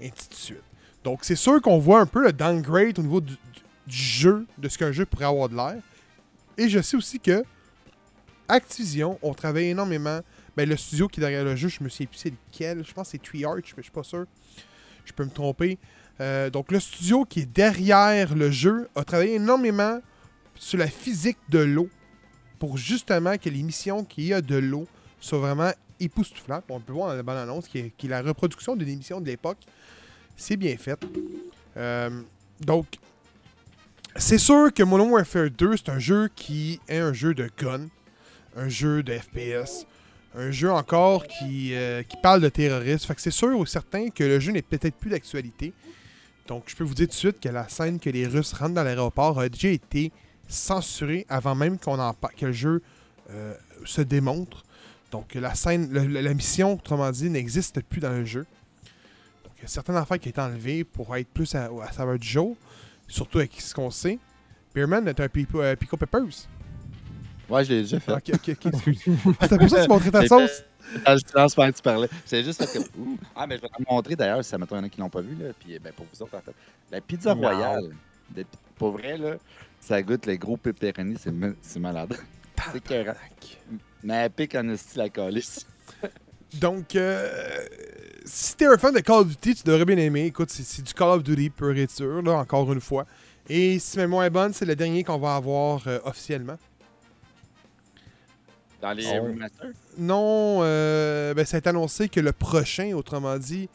et ainsi de suite. Donc c'est sûr qu'on voit un peu le downgrade au niveau du jeu, de ce qu'un jeu pourrait avoir de l'air. Et je sais aussi que Activision ont travaillé énormément. Ben, le studio qui est derrière le jeu, je me suis plus c'est lequel. Je pense que c'est Tree Arch, mais je suis pas sûr. Je peux me tromper. Euh, donc, le studio qui est derrière le jeu a travaillé énormément sur la physique de l'eau pour justement que les missions qu'il y a de l'eau soient vraiment époustouflantes. On peut voir dans la bonne annonce qui qui est la reproduction d'une émission de l'époque. C'est bien fait. Euh, donc, c'est sûr que Modern Warfare 2, c'est un jeu qui est un jeu de gun, un jeu de FPS, un jeu encore qui, euh, qui parle de terrorisme. Fait que c'est sûr ou certain que le jeu n'est peut-être plus d'actualité. Donc, je peux vous dire tout de suite que la scène que les Russes rentrent dans l'aéroport a déjà été censurée avant même qu'on en que le jeu euh, se démontre. Donc, la scène, la mission, autrement dit, n'existe plus dans le jeu. Donc, il y a certaines affaires qui ont été enlevées pour être plus à, à saveur du jour, surtout avec ce qu'on sait. Beerman est un Pico, euh, Pico Peppers. Ouais, je l'ai déjà fait. Ok, ok, ok. Ah, C'est pour ça que tu montrais ta sauce? Dans le silence pendant que tu parlais. C'est juste que. Ah, mais je vais te montrer d'ailleurs, si ça mettons, il y en a qui l'ont pas vu, là. Puis, ben, pour vous autres, en fait. La pizza Non. royale. de- pour vrai, là, ça goûte les gros pepperoni, c'est ma- c'est malade. C'est écœurant. Mais elle pique en esti la calice. [laughs] Donc, euh, si t'es un fan de Call of Duty, tu devrais bien aimer. Écoute, c'est- c'est du Call of Duty pur et dur, là, encore une fois. Et si ma mémoire est bonne, c'est le dernier qu'on va avoir euh, officiellement. Dans les Ah remasters. Non, euh, ben, ça a été annoncé que le prochain, autrement dit,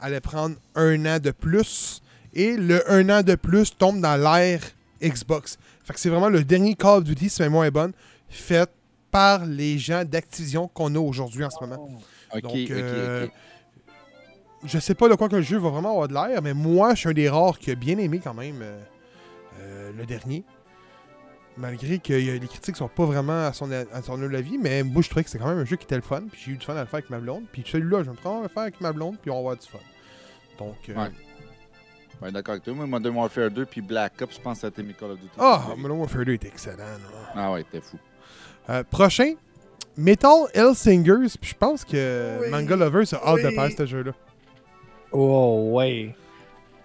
allait prendre un an de plus. Et le un an de plus tombe dans l'ère Xbox. Fait que c'est vraiment le dernier Call of Duty, si ma mémoire est bonne, fait par les gens d'Activision qu'on a aujourd'hui en ce moment. Donc, euh. Je sais pas de quoi que le jeu va vraiment avoir de l'air, mais moi, je suis un des rares qui a bien aimé quand même euh, euh, le dernier. Malgré que a- les critiques sont pas vraiment à son, à son avis, mais moi, je trouvais que c'était quand même un jeu qui était le fun. Puis j'ai eu du fun à le faire avec ma blonde. Puis celui-là, je me prendre à le faire avec ma blonde, puis on va avoir du fun. Donc, euh, Ouais. Ouais, d'accord avec toi. Moi, Modern Warfare 2 puis Black Ops, je pense que ça a été mes Call of Duty. ah, Modern Warfare 2 est excellent. là. Ah ouais, t'es fou. Euh, prochain, Metal Hellsingers. Puis je pense que Oui, Manga Lovers a hâte de faire ce jeu-là. Oh, ouais.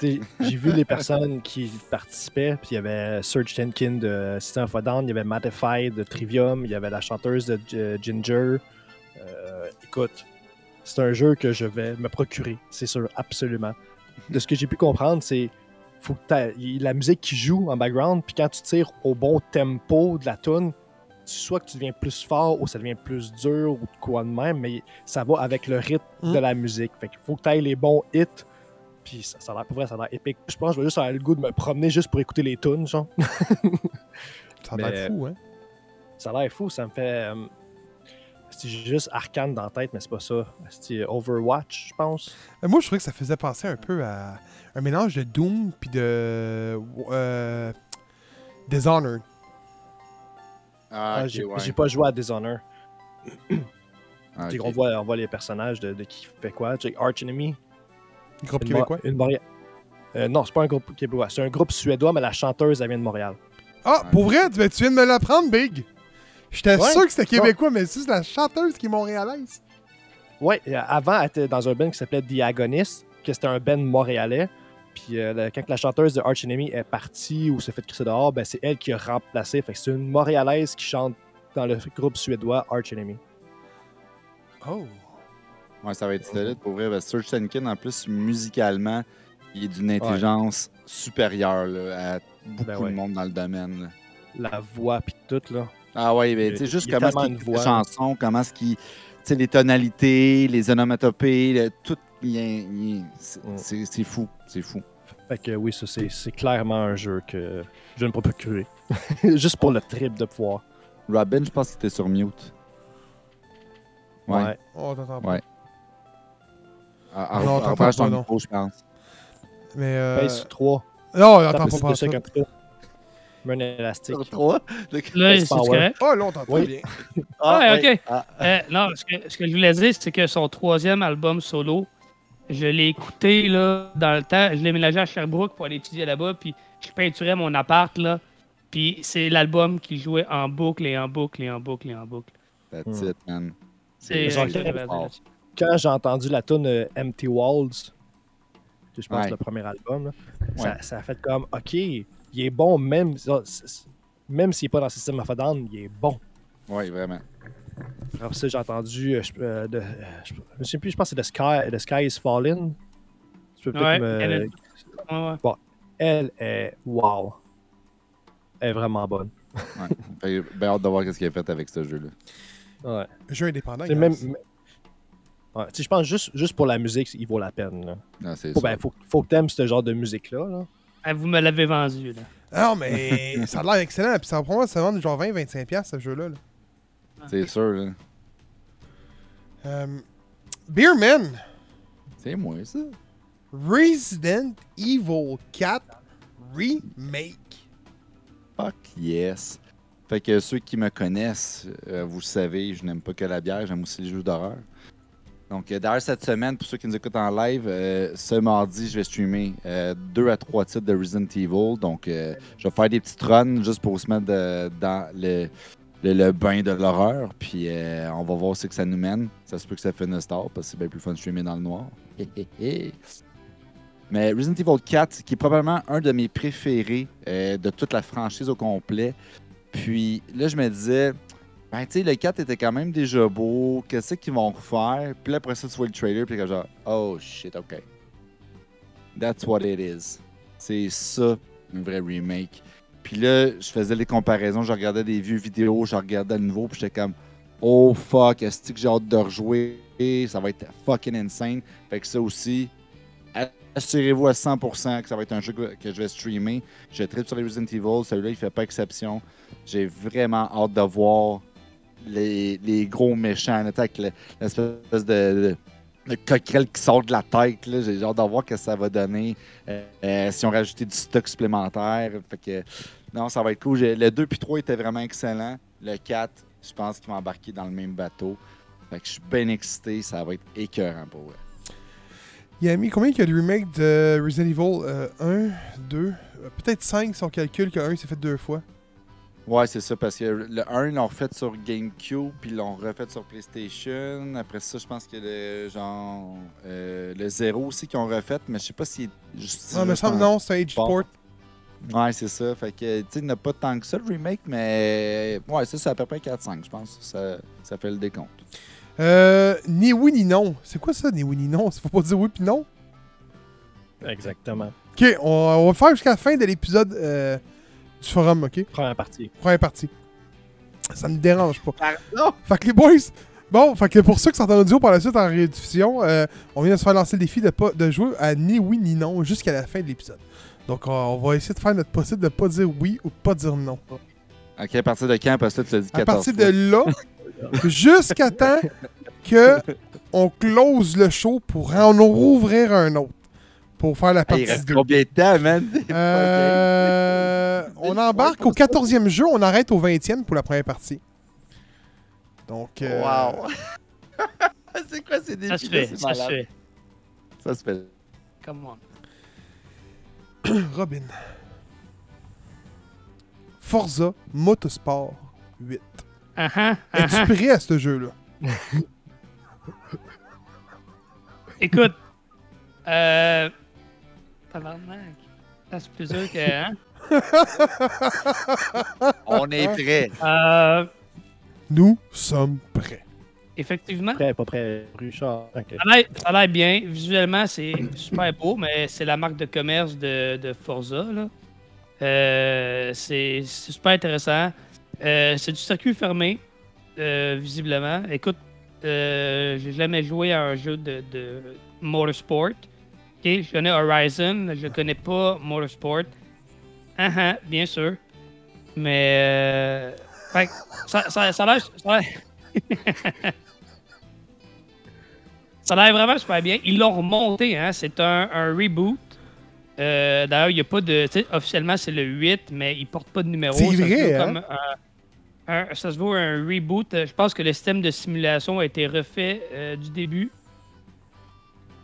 J'ai vu les personnes qui participaient, puis il y avait Serge Tenkin de System of a Down, il y avait Mattify de Trivium, il y avait la chanteuse de G- Ginger. Euh, écoute, c'est un jeu que je vais me procurer, c'est sûr, absolument. De ce que j'ai pu comprendre, c'est faut que la musique qui joue en background, puis quand tu tires au bon tempo de la tune, soit que tu deviens plus fort ou ça devient plus dur ou de quoi de même, mais ça va avec le rythme Mm. de la musique. Fait qu'il faut que tu ailles les bons hits. Puis ça, ça a l'air, pour vrai, ça a l'air épique. Je pense que je vais juste avoir le goût de me promener juste pour écouter les tunes, genre. [laughs] Ça a l'air fou, hein? Ça a l'air fou, ça me fait. euh, c'est juste arcane dans la tête, mais c'est pas ça. C'est Overwatch, je pense. Euh, Moi, je trouvais que ça faisait penser un peu à un mélange de Doom puis de euh, Dishonored. Ah, Ah, j'ai ouais. j'ai pas joué à Dishonor. Ah. On, voit, on voit les personnages de, de qui fait quoi. Arch Enemy. Groupe Une, québécois? une Euh, non, c'est pas un groupe québécois. C'est un groupe suédois, mais la chanteuse, elle vient de Montréal. Ah, pour vrai, tu, tu viens de me l'apprendre, Big. J'étais Ouais. sûr que c'était québécois, mais c'est la chanteuse qui est montréalaise. Ouais, euh, avant, elle était dans un band qui s'appelait The Agonist, que c'était un band montréalais. Puis euh, quand la chanteuse de Arch Enemy est partie ou s'est fait crisser dehors, ben, c'est elle qui a remplacé. Fait que c'est une montréalaise qui chante dans le groupe suédois Arch Enemy. Oh. Ouais, ça va être solide pour vrai. parce que Serge Tankin, en plus, musicalement, il est d'une intelligence supérieure là, à beaucoup Ben ouais. de monde dans le domaine. là. La voix, puis tout, là. Ah ouais, ben, tu sais, juste comment est-ce qu'il les chansons, comment est-ce qu'il. Tu sais, les tonalités, les onomatopées, le- tout. c'est- Mm. C'est fou, c'est fou. Fait que oui, ça, c'est c'est clairement un jeu que je ne peux pas procurer. [laughs] Juste pour le trip de pouvoir. Robin, je pense qu'il était sur mute. Ouais. Ouais. Oh, t'entends pas. Ouais. Ah, Non, ah, t'entends repage ton pas, non. micro, je pense. Mais. Euh... Pèse sur 3. Non, le pas pas ça. un élastique. Sur 3. Là, c'est correct. Oh, là, on t'entend Oui. bien. Ah, Ouais, ouais. ok. Ah, Euh, non, ce que, ce que je voulais dire, c'est que son troisième album solo, je l'ai écouté là, dans le temps. Je l'ai ménagé à Sherbrooke pour aller étudier là-bas. Puis je peinturais mon appart. là. Puis c'est l'album qui jouait en boucle et en boucle et en boucle et en boucle. That's Hmm. it, man. C'est que- Quand j'ai entendu la tune euh, Empty Walls, que je pense Ouais. c'est le premier album, là, Ouais. ça, ça a fait comme, ok, il est bon même, même s'il n'est pas dans le système of a Down, il est bon. Oui, vraiment. Après ça, j'ai entendu, euh, je, euh, de, je, je me souviens plus, je pense que c'est The Sky, The Sky is Falling. Tu peux peut-être Ouais, me- elle ouais. Elle est wow. Elle est vraiment bonne. Ouais. Ben, hâte de voir ce qu'il a fait avec ce jeu-là. Ouais. Jeu indépendant. Même, ouais, tu sais, je pense juste, juste pour la musique, il vaut la peine. Là. Non, c'est Faut, ça. ben, faut, faut que t'aimes ce genre de musique-là. Là. Ah, vous me l'avez vendu. Là. Non, mais [laughs] ça a l'air excellent. Puis ça va probablement se vendre genre 20-25$ ce jeu-là. là. C'est sûr, là. Euh, Beerman, C'est moi, ça. Resident Evil 4 Remake. Fuck yes. Fait que ceux qui me connaissent, euh, vous le savez, je n'aime pas que la bière, j'aime aussi les jeux d'horreur. Donc, euh, d'ailleurs, cette semaine, pour ceux qui nous écoutent en live, euh, ce mardi, je vais streamer euh, deux à trois titres de Resident Evil. Donc, je vais faire des petites runs juste pour se mettre dans le, le, le bain de l'horreur. Puis, on va voir ce que ça nous mène. Ça se peut que ça finisse tard parce que c'est bien plus fun de streamer dans le noir. [laughs] Mais Resident Evil 4, qui est probablement un de mes préférés de toute la franchise au complet. Puis là, je me disais, ben, tu sais, le 4 était quand même déjà beau. Qu'est-ce qu'ils vont refaire? Puis là, après ça, tu vois le trailer, puis comme genre, oh shit, ok. That's what it is. C'est ça, un vrai remake. Puis là, je faisais les comparaisons, je regardais des vieux vidéos, je regardais à nouveau, puis j'étais comme, oh fuck, est-ce que j'ai hâte de rejouer? Ça va être fucking insane. Fait que ça aussi, assurez-vous à 100% que ça va être un jeu que que je vais streamer. Je tripe sur les Resident Evil, celui-là, il fait pas exception. J'ai vraiment hâte de voir les, gros méchants, avec le- l'espèce de, de, qui sort de la tête. J'ai hâte de voir que ça va donner. Euh, euh, si on rajoutait du stock supplémentaire. Fait que, non, ça va être cool. Le 2 puis 3 étaient vraiment excellents. Le 4, je pense qu'il va embarquer dans le même bateau. Fait que je suis bien excité. Ça va être écœurant pour eux. Yami, combien il y a de remake de Resident Evil euh, 1, 2, euh, peut-être 5 si on calcule que 1 s'est fait deux fois? Ouais, c'est ça, parce que le 1, ils l'ont refait sur GameCube, puis ils l'ont refait sur PlayStation. Après ça, je pense que le genre. euh, le 0 aussi qu'ils ont refait, mais je sais pas si. juste- Non, mais en- non, c'est un Age Bon. Port. Ouais, c'est ça. Fait que, tu sais, il n'y a pas tant que ça le remake, mais. Ouais, ça, c'est à peu près 4-5, je pense. Ça, ça fait le décompte. Euh, ni oui ni non. C'est quoi ça, ni oui ni non? Faut pas dire oui puis non? Exactement. Ok, on, on va faire jusqu'à la fin de l'épisode euh, du forum, ok? Première partie. Première partie. Ça me dérange pas. Non! Fait que les boys, bon, fait que pour ceux qui sont en audio par la suite en rediffusion, euh, on vient de se faire lancer le défi de, pas, de jouer à ni oui ni non jusqu'à la fin de l'épisode. Donc on, on va essayer de faire notre possible de pas dire oui ou pas dire non. Ok, à partir de quand? Parce que tu as dit 14 À partir fois. de là, [laughs] jusqu'à temps que on close le show pour en rouvrir un autre. Pour faire la Hey, il partie reste 2. combien de temps, man? [laughs] Euh, on embarque au 14e jeu, on arrête au 20e pour la première partie. Donc, euh, Wow! [laughs] c'est quoi ces défis? Ça se fait, ça se fait. Ça se fait. Come on. [coughs] Robin. Forza Motorsport 8. Ah ah, ah Es-tu ah. prêt à ce jeu-là? [laughs] Écoute, euh. Tabarnak. Ça, C'est plus dur que. Hein? [laughs] On est prêt. Euh, Nous sommes prêts. effectivement, Prêt, pas prêt, Richard. Ok. ça a l'air- ça a l'air bien. Visuellement, c'est super beau, mais c'est la marque de commerce de, de Forza. là. Euh, c'est c'est super intéressant. Euh, c'est du circuit fermé, euh, visiblement. Écoute, euh, j'ai jamais joué à un jeu de, de motorsport. Ok, je connais Horizon, je connais pas Motorsport. Ah ah, bien sûr. Mais euh, fait que ça, ça, ça a l'air. ça a l'air- [laughs] vraiment super bien. Ils l'ont remonté, hein. C'est un, un reboot. Euh, D'ailleurs, il n'y a pas de. Officiellement, c'est le 8, mais il porte pas de numéro. C'est vrai, hein? comme un- un- ça se voit un reboot. Euh, Je pense que le système de simulation a été refait euh, du début.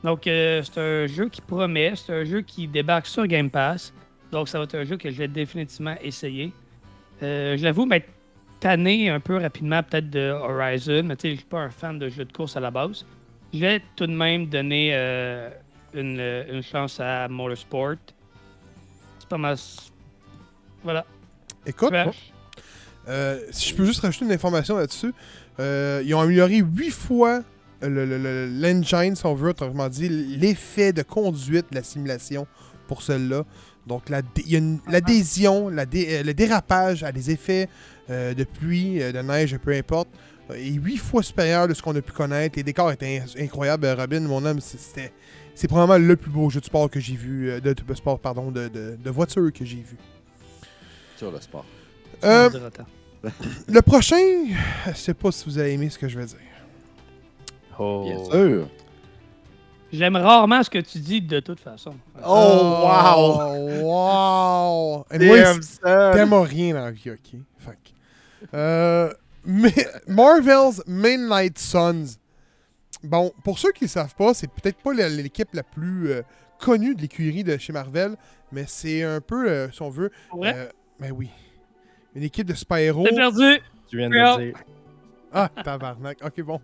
Donc, euh, c'est un jeu qui promet. C'est un jeu qui débarque sur Game Pass. Donc, ça va être un jeu que je vais définitivement essayer. Euh, je l'avoue, m'être tanné un peu rapidement, peut-être de Horizon, mais tu sais, je suis pas un fan de jeux de course à la base. Je vais tout de même donner euh, une, une chance à Motorsport. C'est pas mal. Voilà. Écoute, si je peux juste rajouter une information là-dessus, ils ont amélioré 8 fois le- le- le- l'engine, si on veut, autrement dit, l'effet de conduite de la simulation pour celle-là. Donc, la dé- il y a une- l'adhésion, la dé- euh, le dérapage à des effets euh, de pluie, euh, de neige, peu importe, est 8 fois supérieur de ce qu'on a pu connaître. Les décors étaient in- incroyables. Robin, mon homme, c'est- c'était. C'est probablement le plus beau jeu de sport que j'ai vu, euh, de, de sport, pardon, de, de, de voiture que j'ai vu. Sur le sport. Euh, le prochain, je sais pas si vous avez aimé ce que je vais dire. Oh. Bien sûr. J'aime rarement ce que tu dis de toute façon. Oh, wow! Oh, wow! [laughs] Damn, t'aimes rien dans la vie, ok? Fait que, euh, mais Marvel's Midnight Suns. Bon, pour ceux qui ne savent pas, c'est peut-être pas l'équipe la plus euh, connue de l'écurie de chez Marvel, mais c'est un peu, euh, si on veut. Euh, mais oui. Une équipe de super-héros. Perdu. Tu viens de le dire. Ah, tabarnak. Ok, bon.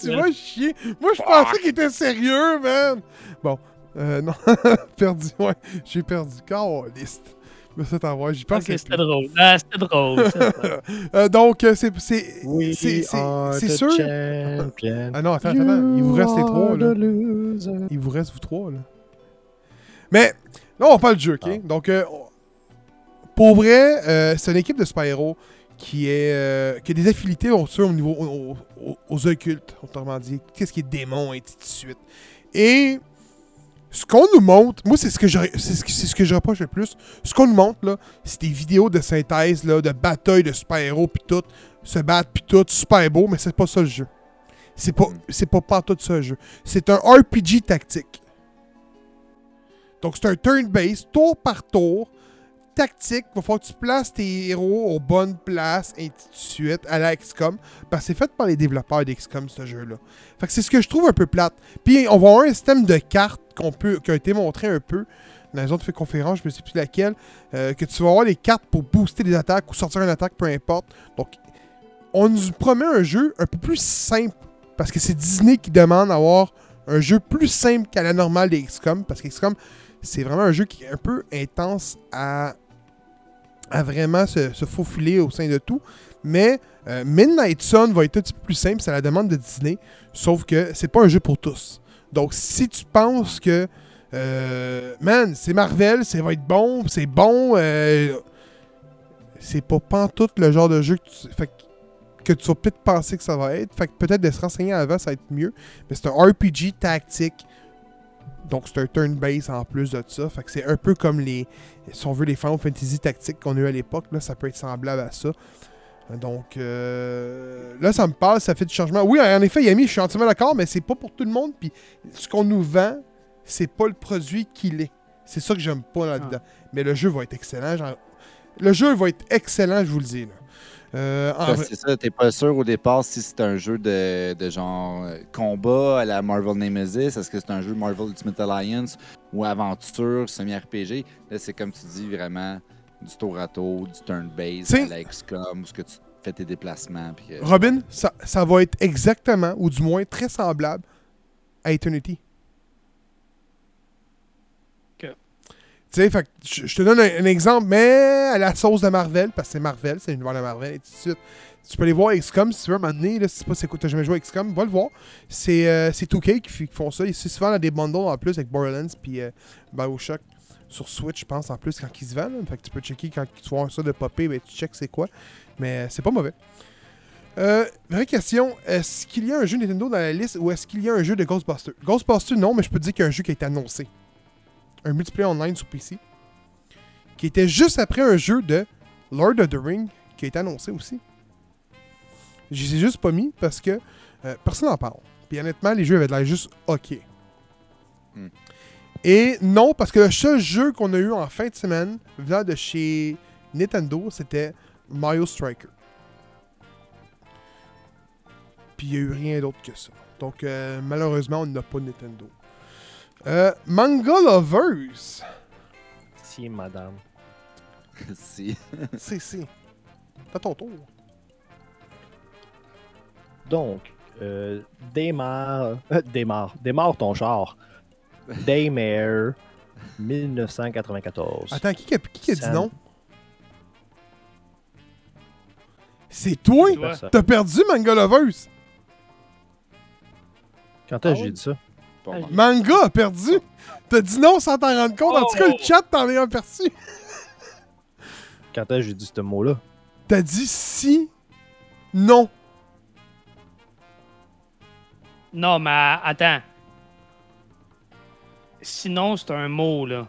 Tu vas chier. Moi, je pensais qu'il était sérieux, man. Bon, euh, non, [laughs] perdu, ouais. J'ai perdu. Caliste. Mais ça t'en va, j'y pense. Ok, c'était drôle. Ah, c'était drôle. [laughs] Euh, donc, euh, c'est. C'est c'est- c'est- c'est sûr. champion. Ah non, attends, attends, attends. Il vous reste les trois, là. Il vous reste vous trois, là. Mais, là, on parle de jeu, ok? Ah. Donc, euh, pour vrai, euh, c'est une équipe de super-héros qui, est, euh, qui a des affinités au, au niveau au- au- aux occultes, autrement dit. Qu'est-ce qui est démon, et ainsi de suite. Et ce qu'on nous montre, moi, c'est ce que je, c'est ce, que- c'est ce que je reproche le plus. Ce qu'on nous montre, là, c'est des vidéos de synthèse, là, de bataille de super-héros, puis tout, se battre, puis tout, super beau, mais c'est pas ça le jeu. C'est pas, c'est pas tout ça le jeu. C'est un RPG tactique. Donc, c'est un turn-based, tour par tour, tactique. Il va falloir que tu places tes héros aux bonnes places, et ainsi de suite, à la XCOM. Parce que c'est fait par les développeurs d'XCOM, ce jeu-là. Fait que c'est ce que je trouve un peu plate. Puis, on va avoir un système de cartes qu'on peut, qui a été montré un peu dans les autres conférences, je ne sais plus laquelle, euh, que tu vas avoir les cartes pour booster des attaques ou sortir une attaque, peu importe. Donc, on nous promet un jeu un peu plus simple. Parce que c'est Disney qui demande d'avoir un jeu plus simple qu'à la normale des XCOM. Parce que XCOM, c'est vraiment un jeu qui est un peu intense à, à vraiment se, faufiler au sein de tout. Mais euh, Midnight Sun va être un petit peu plus simple, c'est la demande de Disney. Sauf que c'est pas un jeu pour tous. Donc si tu penses que euh, man, c'est Marvel, ça va être bon, c'est bon, euh, c'est pas pantoute le genre de jeu que tu, fait que tu vas peut-être penser que ça va être. Fait que peut-être de se renseigner avant, ça va être mieux. Mais c'est un RPG tactique. Donc c'est un turn-based en plus de ça. Fait que c'est un peu comme les. Si on veut les Final Fantasy tactiques qu'on a eu à l'époque, là, ça peut être semblable à ça. Donc euh, là, ça me parle, ça fait du changement. Oui, en effet, Yami, je suis entièrement d'accord, mais c'est pas pour tout le monde. Puis ce qu'on nous vend, c'est pas le produit qu'il est. C'est ça que j'aime pas là-dedans. Mais le jeu va être excellent. genre- Le jeu va être excellent, je vous le dis. Là. Euh, en c'est ça, t'es pas sûr au départ si c'est un jeu de, de genre euh, combat à la Marvel Nemesis, est-ce que c'est un jeu Marvel Ultimate Alliance ou aventure, semi-RPG. Là, c'est comme tu dis, vraiment du tour à tour, du turn-based, à la XCOM, ce que tu fais tes déplacements. Puis, Robin, ça, ça va être exactement, ou du moins très semblable à Eternity. Tu sais, je te donne un, exemple, mais à la sauce de Marvel, parce que c'est Marvel, c'est l'univers de Marvel, et tout de suite. Tu peux aller voir XCOM si tu veux, un moment donné, là, si quoi, t'as jamais joué à XCOM, va le voir. C'est euh, c'est 2K qui, font ça. C'est souvent dans des bundles en plus avec Borderlands puis euh, Bioshock sur Switch, je pense, en plus, quand ils se vendent. là. Fait que tu peux checker quand tu vois ça de popper, ben, tu check c'est quoi. Mais euh, c'est pas mauvais. Euh, vraie question, est-ce qu'il y a un jeu Nintendo dans la liste ou est-ce qu'il y a un jeu de Ghostbusters? Ghostbusters, non, mais je peux te dire qu'il y a un jeu qui a été annoncé. Un multiplayer online sur PC. Qui était juste après un jeu de Lord of the Ring qui a été annoncé aussi. Je les ai juste pas mis parce que euh, personne n'en parle. Puis honnêtement, les jeux avaient de l'air juste ok. Hmm. Et non, parce que le seul jeu qu'on a eu en fin de semaine, venant de chez Nintendo, c'était Mario Striker. Puis il n'y a eu rien d'autre que ça. Donc euh, malheureusement, on n'a pas de Nintendo. Euh, Manga Lovers. Si, madame. [laughs] [laughs] si. C'est, c'est. T'as ton tour. Donc, euh, démarre. euh, démarre. Démarre ton char. Daymare [laughs] 1994. Attends, qui, qui a, qui qui a dit Sam. non? C'est toi? T'as perdu Manga Lovers? Quand est-ce Ah que j'ai oui? dit ça? Pas Ah, mal. Manga a perdu? T'as dit non sans t'en rendre compte? En tout cas, le Oh! chat t'en est aperçu. Quand est-ce que j'ai dit ce mot-là? T'as dit si, non. Non, mais attends. Sinon, c'est un mot, là.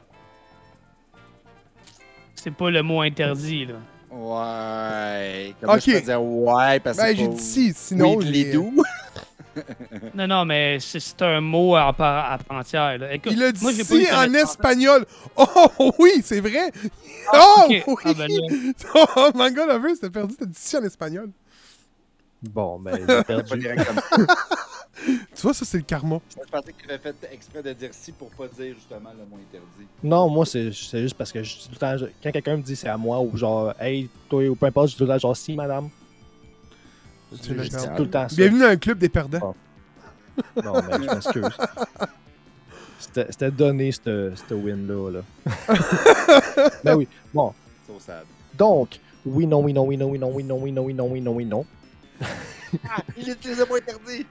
C'est pas le mot interdit, là. Ouais. Comment Ok. je peux dire ouais parce que. Ben, c'est j'ai pas- dit si, sinon. Oui, j'ai- les doux. [laughs] Non, non, mais c'est- un mot à part, à part entière, là. Écoute, Il a dit moi, j'ai pas si en espagnol. Oh oui, c'est vrai. Oh ok. oui. Ah, ben. [laughs] Oh, Manga t'as perdu, t'as dit si en espagnol. Bon, ben, j'ai perdu. [laughs] Tu vois, ça, c'est le karma. Je pensais que tu avais fait exprès de dire si pour pas dire justement le mot interdit. Non, moi, c'est c'est juste parce que je dis tout le temps, quand quelqu'un me dit c'est à moi ou genre, hey, toi, ou peu importe, je dis tout le temps genre, si, madame. Tu Je le dis gardes. tout le temps ça. Bienvenue dans le club des perdants. Non, mais je m'excuse. C'était c'était donné, ce win-là. Là. [laughs] ben oui. Bon, So sad. donc, oui, non, oui, non, oui, non, oui, non, oui, non, oui, non, oui, non, oui, non, oui, non. [laughs] Ah, il utilise le mot interdit!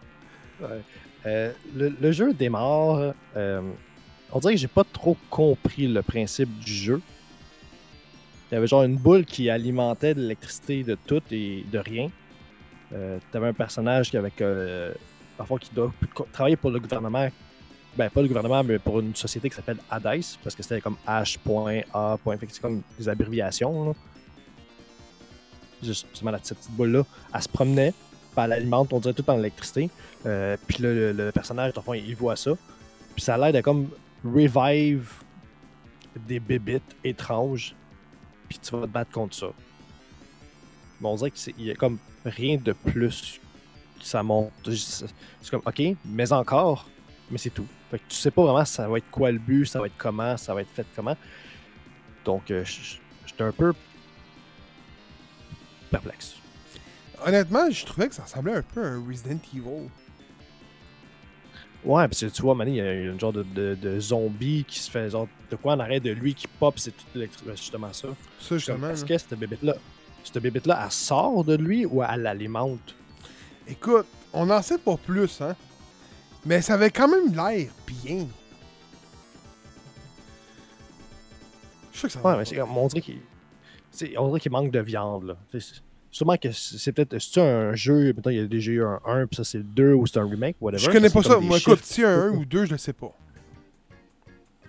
Euh, le, le jeu démarre. euh, on dirait que j'ai pas trop compris le principe du jeu. Il y avait genre une boule qui alimentait de l'électricité de tout et de rien. Euh, T'avais un personnage qui avec euh, parfois qui doit travailler pour le gouvernement. Ben pas le gouvernement, mais pour une société qui s'appelle Hades, parce que c'était comme H.A. C'est comme des abréviations. là. Juste- Justement, la petite boule-là, elle se promenait, puis elle alimente, on dirait tout en électricité. Euh, puis là, le, le personnage, fond, il voit ça. Puis ça a l'air de comme revive des bébites étranges. Puis tu vas te battre contre ça. Mais on dirait qu'il y a comme rien de plus ça monte. C'est comme, ok, mais encore, mais c'est tout. Fait que tu sais pas vraiment ça va être quoi le but, ça va être comment, ça va être fait comment. Donc, euh, j'étais un peu perplexe. Honnêtement, je trouvais que ça ressemblait un peu à un Resident Evil. Ouais, parce que tu vois, Manny, il y a une genre de, de, de zombie qui se fait genre de quoi en arrêt de lui qui pop, c'est tout ben, justement ça. Ça, justement. Est-ce que cette bébête-là, cette bébête-là, elle sort de lui ou elle l'alimente? Écoute, on n'en sait pas plus, hein. Mais ça avait quand même l'air bien. Je sûr que ça va. Ouais, mais c'est comme, on dirait qu'il c'est- on dirait qu'il manque de viande, là. Sûrement que c'est peut-être, c'est un jeu, maintenant il y a déjà eu un 1, puis ça c'est le 2, ou c'est un remake, whatever. Je connais pas ça. Moi, écoute, a un 1 ou 2, je le sais pas.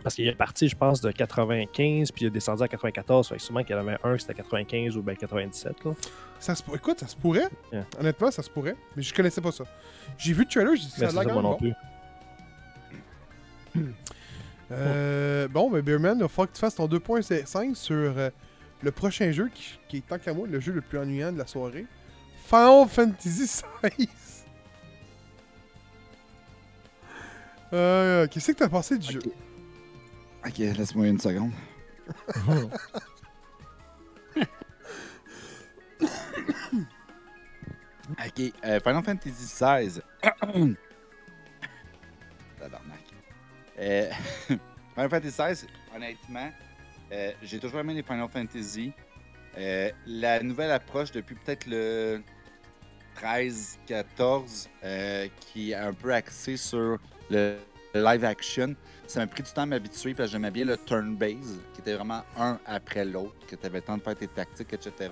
Parce qu'il est parti, je pense, de 95, puis il est descendu à 94, fait que sûrement qu'il y en avait un, c'était 95 ou ben 97, là. Ça se... pour- Écoute, ça se pourrait. Yeah. Honnêtement, ça se pourrait. Mais je connaissais pas ça. J'ai vu le trailer, j'ai dit ça c'est a ça, l'air moi quand non même plus. bon. [clears throat] Euh, bon, ben Beerman, il va falloir que tu fasses ton 2.5 sur euh, le prochain jeu qui, qui est tant qu'à moi le jeu le plus ennuyant de la soirée. Final Fantasy XVI. [laughs] Euh, Qu'est-ce que t'as pensé du jeu? Ok. Laisse-moi une seconde. [laughs] Ok, euh, Final Fantasy XVI. [coughs] Tabarnak. Euh, [laughs] Final Fantasy XVI, honnêtement, euh, j'ai toujours aimé les Final Fantasy. Euh, la nouvelle approche depuis peut-être le 13-14, euh, qui est un peu axé sur le live action, ça m'a pris du temps à m'habituer parce que j'aimais bien le turn-base, qui était vraiment un après l'autre, que tu avais le temps de faire tes tactiques, etc.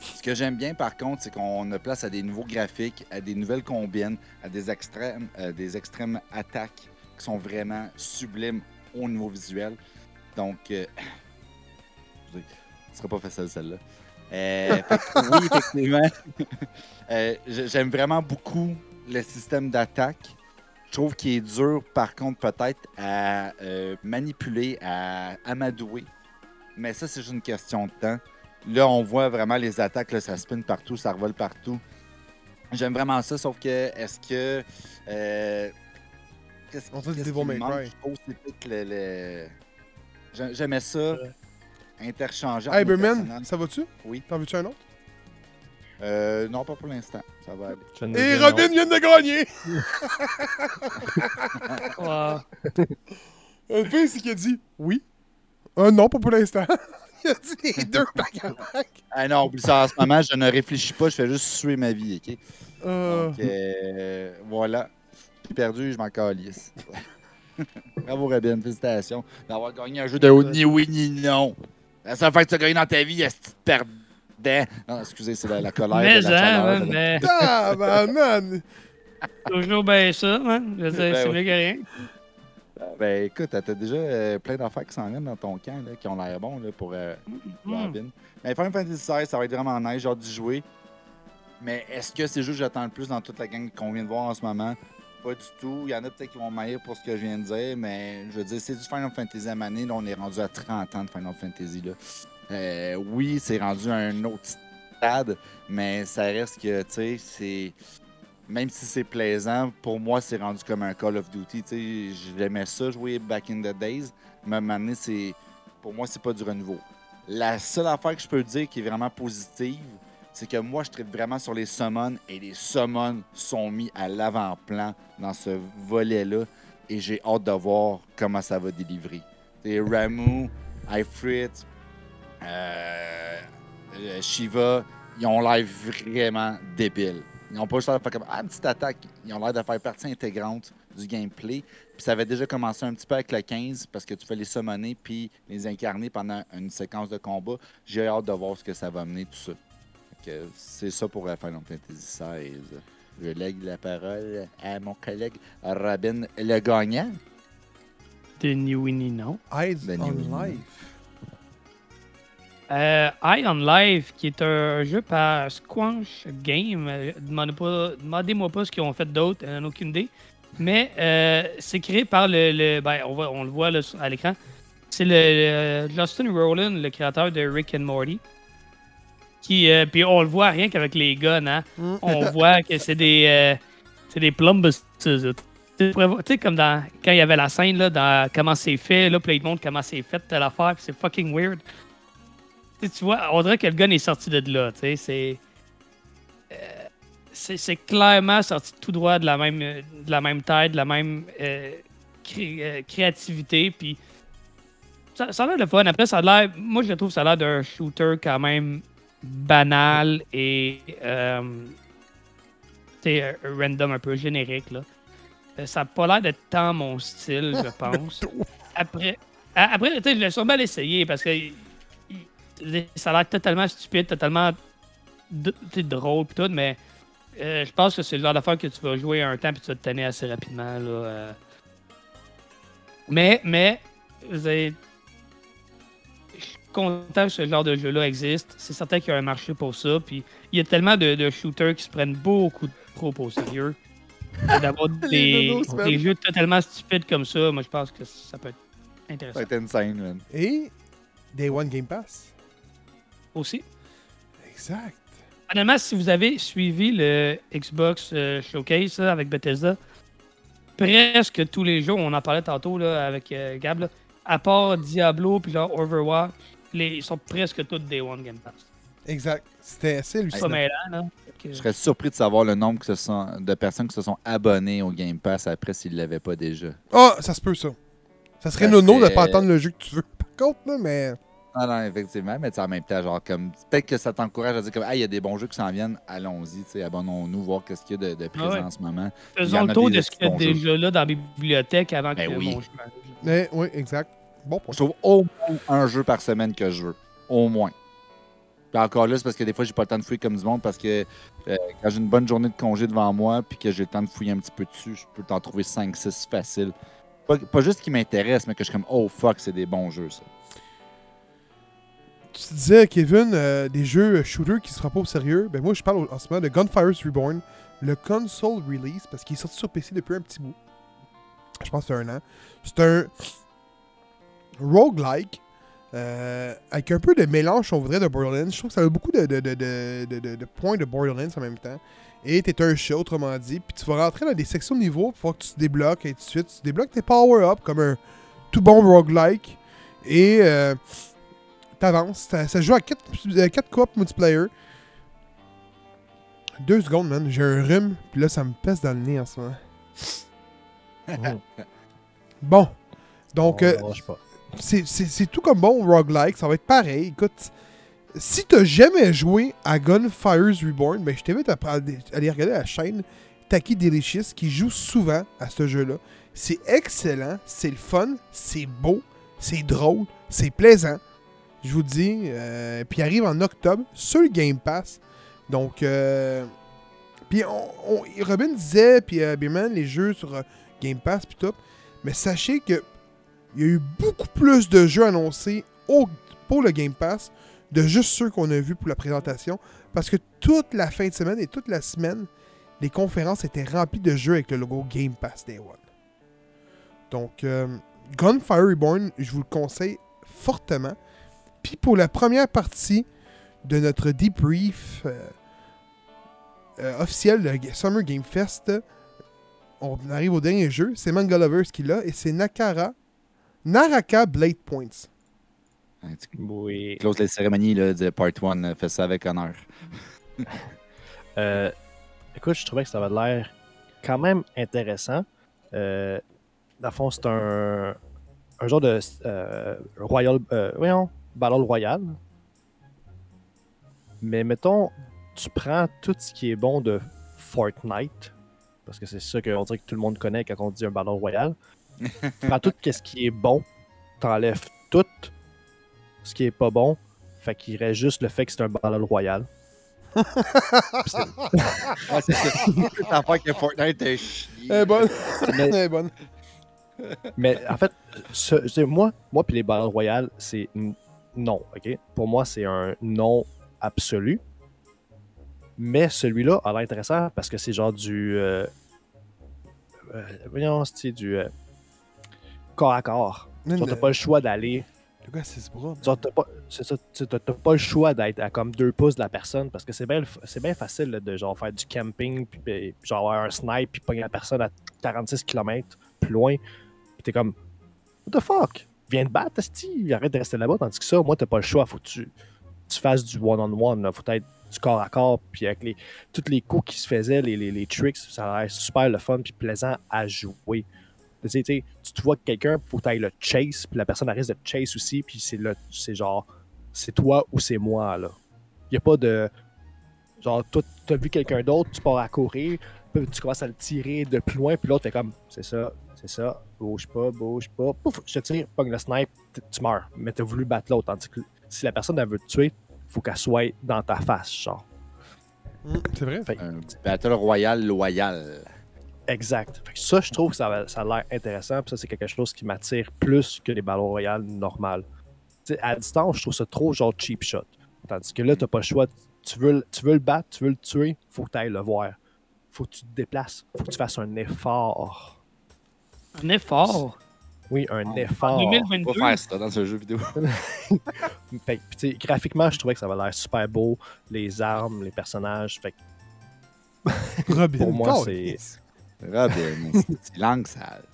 Ce que j'aime bien, par contre, c'est qu'on a place à des nouveaux graphiques, à des nouvelles combines, à des extrêmes, euh, des extrêmes attaques qui sont vraiment sublimes au niveau visuel. Donc, euh, [coughs] ce sera pas facile celle-là. Euh, oui, [laughs] effectivement, [laughs] euh, j'aime vraiment beaucoup le système d'attaque. Je trouve qu'il est dur, par contre, peut-être à euh, manipuler, à amadouer. Mais ça, c'est juste une question de temps. Là, on voit vraiment les attaques, là, ça spin partout, ça revole partout. J'aime vraiment ça, sauf que est-ce que. euh, qu'est-ce On qu'est-ce manque? Je trouve que c'est le- le- J'aimais ça, interchanger. Hey, Berman, ça va-tu? Oui. T'en veux-tu un autre? Euh, non, pas pour l'instant. Ça va aller. Et. Robin vient de gagner! Le pire, c'est qu'il a dit oui. Un non, pas pour l'instant. [laughs] il a dit les deux back à back. Ah non, oublie ça en ce moment, je ne réfléchis pas, je fais juste suer ma vie, ok? Euh, Donc, euh, voilà. J'ai perdu, je m'en calisse. [laughs] Bravo, Robin, félicitations d'avoir gagné un jeu de ni oui ni non. La seule fois que tu as gagné dans ta vie, est-ce que tu Non, excusez, c'est la, la colère. Mais, de la hein, chaleur, man, de- mais Tabarnak! toujours bien ça, man. Je veux dire, Ben c'est oui. mieux que rien. Ben écoute, t'as déjà euh, plein d'affaires qui s'en viennent dans ton camp, là, qui ont l'air bons là, pour euh, Hmm. Robin. Mais Final Fantasy XVI, ça va être vraiment nice, j'ai hâte d'y jouer. Mais est-ce que c'est juste que j'attends le plus dans toute la gang qu'on vient de voir en ce moment? Pas du tout. Il y en a peut-être qui vont m'haïr pour ce que je viens de dire, mais je veux dire, c'est du Final Fantasy à maner. Là, on est rendu à 30 ans de Final Fantasy. Là. Euh, oui, c'est rendu à un autre stade, mais ça reste que, tu sais, c'est. Même si c'est plaisant, pour moi, c'est rendu comme un Call of Duty. Tu sais, j'aimais ça jouer back in the days, mais maintenant, c'est. Pour moi, c'est pas du renouveau. La seule affaire que je peux dire qui est vraiment positive, c'est que moi, je traite vraiment sur les summons et les summons sont mis à l'avant-plan dans ce volet-là et j'ai hâte de voir comment ça va délivrer. C'est Ramu, Ifrit, euh, euh, Shiva, ils ont l'air vraiment débiles. Ils n'ont pas juste l'air de faire comme ah, une petite attaque. Ils ont l'air de faire partie intégrante du gameplay. Puis ça avait déjà commencé un petit peu avec le 15 parce que tu fais les summoner puis les incarner pendant une séquence de combat. J'ai hâte de voir ce que ça va amener tout ça. C'est ça pour euh, Final Fantasy XVI. Je lègue la parole à mon collègue Robin le gagnant. Ni non. Eyes on. Life. Euh, Eye on Life, qui est un jeu par Squanch Game. Euh, Demandez-moi pas ce qu'ils ont fait d'autre, euh, aucune idée. Mais euh, c'est créé par le. le- ben, on, va- on le voit là, à l'écran. C'est le, le- Justin Rowland, le créateur de Rick and Morty. Qui, euh, puis on le voit rien qu'avec les guns, hein. Mm. On voit que c'est des. euh, c'est des plumbers. Tu sais, comme dans, quand il y avait la scène, là, dans comment c'est fait, là, puis il te montre comment c'est fait, telle affaire, puis c'est fucking weird. Tu vois, on dirait que le gun est sorti de là, tu sais, c'est... euh, c'est c'est clairement sorti tout droit de la même, de la même taille, de la même euh, cré- euh, créativité, puis ça, ça a l'air de fun. Après, ça a l'air... Moi, je trouve ça a l'air d'un shooter quand même banal et... euh, random, un peu générique, là. Ça n'a pas l'air d'être tant mon style, je [laughs] pense. Après, après tu sais, je l'ai sûrement essayé parce que ça a l'air totalement stupide, totalement drôle pis tout, mais euh, je pense que c'est le genre d'affaire que tu vas jouer un temps puis tu vas te tenir assez rapidement. Là, euh. Mais, mais, vous avez- je suis content que ce genre de jeu-là existe. C'est certain qu'il y a un marché pour ça. Puis il y a tellement de, de shooters qui se prennent beaucoup trop au sérieux. D'avoir [laughs] des, jeux totalement stupides comme ça, moi je pense que ça peut être Ça intéressant va être insane, man. Et Day One Game Pass. Aussi. Exact. Honnêtement, si vous avez suivi le Xbox euh, Showcase là, avec Bethesda, presque tous les jeux, on en parlait tantôt là, avec euh, Gab, là, à part Diablo puis genre Overwatch, les, ils sont presque tous Day One Game Pass. Exact. C'était assez C'est hallucinant. Je serais surpris de savoir le nombre que ce sont, de personnes qui se sont abonnées au Game Pass après s'ils ne l'avaient pas déjà. Ah, ça se peut, ça. Ça serait nono de serait- pas attendre le jeu que tu veux. Par contre, là, mais. Non, non, effectivement, mais tu sais, en même temps, genre, comme, peut-être que ça t'encourage à dire, comme, ah, il y a des bons jeux qui s'en viennent, allons-y, tu sais, abonnons-nous, voir qu'est-ce qu'il y a de, de présent Ah ouais. en ce moment. Faisons le tour de ce qu'il y a déjà là dans la bibliothèque avant Ben que oui. mon jeu mais oui, exact. Bon. Je trouve au moins un jeu par semaine que je veux. Au moins. Puis encore là, c'est parce que des fois, j'ai pas le temps de fouiller comme du monde parce que euh, quand j'ai une bonne journée de congé devant moi puis que j'ai le temps de fouiller un petit peu dessus, je peux t'en trouver 5-6 faciles. Pas, pas juste qui m'intéresse, mais que je suis comme, oh fuck, c'est des bons jeux, ça. Tu disais, Kevin, euh, des jeux shooters qui se prennent pas au sérieux. Ben moi, je parle en ce moment de Gunfire's Reborn, le console release, parce qu'il est sorti sur PC depuis un petit bout. je pense que c'est un an. C'est un roguelike euh, avec un peu de mélange, on voudrait, de Borderlands. Je trouve que ça a beaucoup de, points de Borderlands en même temps. Et t'es un chat, autrement dit. Puis tu vas rentrer dans des sections de niveau pour que tu te débloques et tout de suite. Tu débloques tes power-up comme un tout bon roguelike. Et euh, t'avances. Ça, ça joue à 4 coop multiplayer. Deux secondes, man. J'ai un rhume. Puis là, ça me pèse dans le nez en ce moment. [laughs] Bon. Donc, On euh, c'est- tout comme bon roguelike, ça va être pareil. Écoute, si t'as jamais joué à Gunfire's Reborn, ben je t'invite à à aller regarder la chaîne Taki Delicious qui joue souvent à ce jeu-là. C'est excellent, c'est le fun, c'est beau, c'est drôle, c'est plaisant. Je vous dis, euh, puis arrive en octobre sur le Game Pass. Donc, euh, puis Robin disait, puis euh, les jeux sur euh, Game Pass, puis tout. Mais sachez que il y a eu beaucoup plus de jeux annoncés pour le Game Pass de juste ceux qu'on a vus pour la présentation. Parce que toute la fin de semaine et toute la semaine, les conférences étaient remplies de jeux avec le logo Game Pass Day One. Donc, euh, Gunfire Reborn, je vous le conseille fortement. Puis pour la première partie de notre debrief euh, euh, officiel de Summer Game Fest, on arrive au dernier jeu. C'est Manga Lovers qui l'a et c'est Nakara. Naraka Blade Points. Tu Oui. closes les cérémonies là, de Part 1, fais ça avec honneur. [laughs] Euh, écoute, je trouvais que ça avait l'air quand même intéressant. Euh, dans le fond, c'est un, un genre de euh, Royal. Euh, voyons, Battle Royale. Mais mettons, tu prends tout ce qui est bon de Fortnite, parce que c'est ça qu'on dirait que tout le monde connaît quand on dit un Battle Royale. tu prends tout ce qui est bon, t'enlèves tout ce qui est pas bon, fait qu'il reste juste le fait que c'est un Battle Royale. C'est- [laughs] Ah, c'est ça. Que Fortnite est chier. Elle est bonne. Mais- bonne. Mais en fait, ce- moi, moi puis les Battle Royale, c'est n- non, ok? Pour moi, c'est un non absolu. Mais celui-là a l'air intéressant parce que c'est genre du. Euh, euh, voyons, c'est du. euh, corps à corps. T'as le- pas le choix d'aller. Le gars, c'est ce bras. T'as pas, t'as pas le choix d'être à comme deux pouces de la personne parce que c'est bien, c'est bien facile là, de genre faire du camping puis, puis genre avoir un snipe puis pogner la personne à 46 km plus loin. Puis t'es comme, what the fuck? Viens te battre, Asti, arrête de rester là-bas. Tandis que ça, moi, t'as pas le choix. Faut que tu, tu fasses du one-on-one. Faut être du corps à corps. Puis avec les, tous les coups qui se faisaient, les, les, les tricks, ça a l'air super le fun puis plaisant à jouer. Tu sais, tu sais, tu te vois que quelqu'un, faut que tu ailles le chase, puis la personne risque de chase aussi, puis c'est le, c'est genre, c'est toi ou c'est moi, là. Il a pas de. Genre, toi, tu as vu quelqu'un d'autre, tu pars à courir, tu commences à le tirer de plus loin, puis l'autre fait comme, c'est ça, c'est ça, bouge pas, bouge pas, pouf, je te tire, pogne le snipe, tu meurs. Mais tu as voulu battre l'autre, tandis que si la personne, elle veut te tuer, faut qu'elle soit dans ta face, genre. Mm, c'est vrai. Fait Un Battle Royale loyal. Exact. Fait que ça, je trouve que ça, a- ça a l'air intéressant. Puis ça, c'est quelque chose qui m'attire plus que les Battle Royale normales. Tu sais, à distance, je trouve ça trop genre cheap shot. Tandis que là, t'as pas le choix. Tu veux, le- tu veux le battre, tu veux le tuer, faut que tu ailles le voir. Faut que tu te déplaces. Faut que tu fasses un effort. Un effort. Oui, un En effort. On 2022. va faire ça dans ce jeu vidéo. [laughs] Fait graphiquement, je trouvais que ça avait l'air super beau. Les armes, les personnages. Fait que [laughs] Robin. Pour moi, câlisse. Robin, [laughs] c'est langue sale.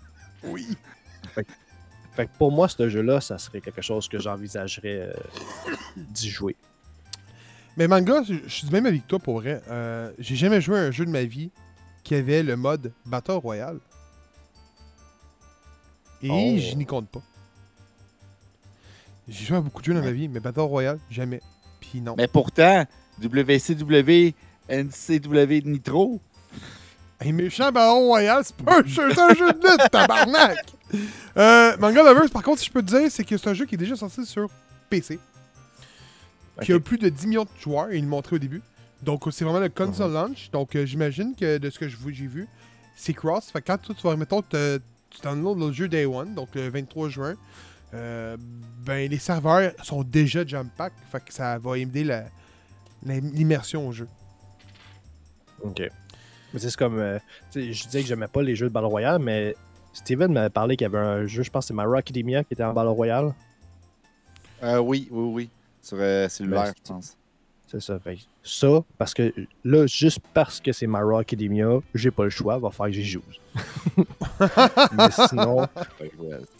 Oui. Fait que pour moi, ce jeu-là, ça serait quelque chose que j'envisagerais euh, d'y jouer. Mais manga, je suis du même avis que toi pour vrai. Euh, J'ai jamais joué à un jeu de ma vie qui avait le mode Battle Royale. Et Oh. je n'y compte pas. J'ai joué à beaucoup de jeux dans ma vie, mais Battle Royale, jamais. Puis non. Mais pourtant, WCW, NCW Nitro, Un méchant Battle Royale, c'est pas un jeu, c'est un jeu de lutte, tabarnak! [laughs] Euh, Manga Lovers, par contre, si je peux te dire, c'est que c'est un jeu qui est déjà sorti sur PC. Qui a plus de 10 millions de joueurs, il le montrait au début. Donc, c'est vraiment le console Mhm. launch. Donc, euh, j'imagine que de ce que j'ai vu, c'est cross. Fait que quand toi, tu vas, mettons, te- downloads le jeu Day One, donc le 23 juin, euh, ben, les serveurs sont déjà jump pack. Fait que ça va aider la- la- l'immersion au jeu. Ok. Mais c'est comme. euh, tu sais, je disais que j'aimais pas les jeux de Battle Royale, mais Steven m'avait parlé qu'il y avait un jeu, je pense que c'est My Academia qui était en Battle Royale. Euh, oui, oui, oui. Sur euh, cellulaire, Ben, je pense. C'est ça. Fait ça, parce que là, juste parce que c'est My Academia, j'ai pas le choix, va faire que j'y joue. [laughs] sinon,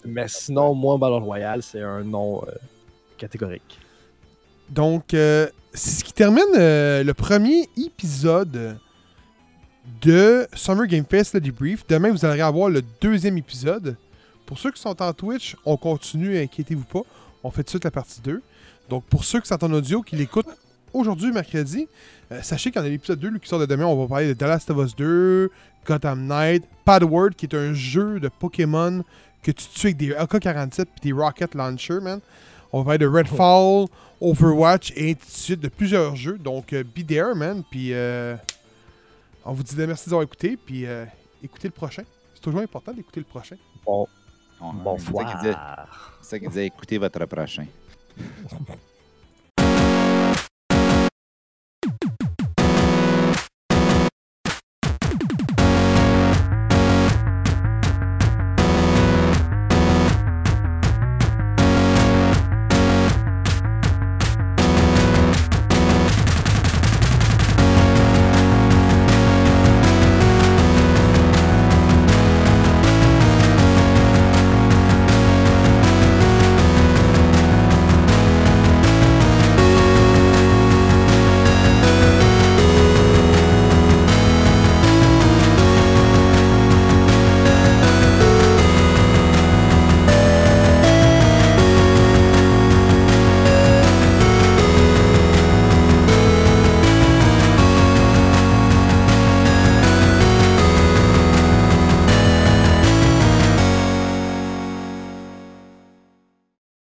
mais sinon, moi, Battle Royale, c'est un nom euh, catégorique. Donc, euh, c'est ce qui termine euh, le premier épisode de Summer Game Fest, le debrief. Demain, vous allez avoir le deuxième épisode. Pour ceux qui sont en Twitch, on continue, inquiétez-vous pas. On fait tout de suite la partie 2. Donc, pour ceux qui sont en audio, qui l'écoutent aujourd'hui, mercredi, euh, sachez qu'il y en a l'épisode 2 lui, qui sort de demain. On va parler de The Last of Us 2, Gotham Knight, Padward, qui est un jeu de Pokémon que tu tues avec des AK-47 et des Rocket Launcher, man. On va parler de Redfall, Overwatch et ainsi de suite, de plusieurs jeux. Donc, euh, be there, man. Puis, euh, on vous dit de merci d'avoir écouté. Puis, euh, écoutez le prochain. C'est toujours important d'écouter le prochain. Bon, on- bon c'est ça qu'il disait- foire. c'est ça qu'il disait, écoutez votre prochain. [laughs]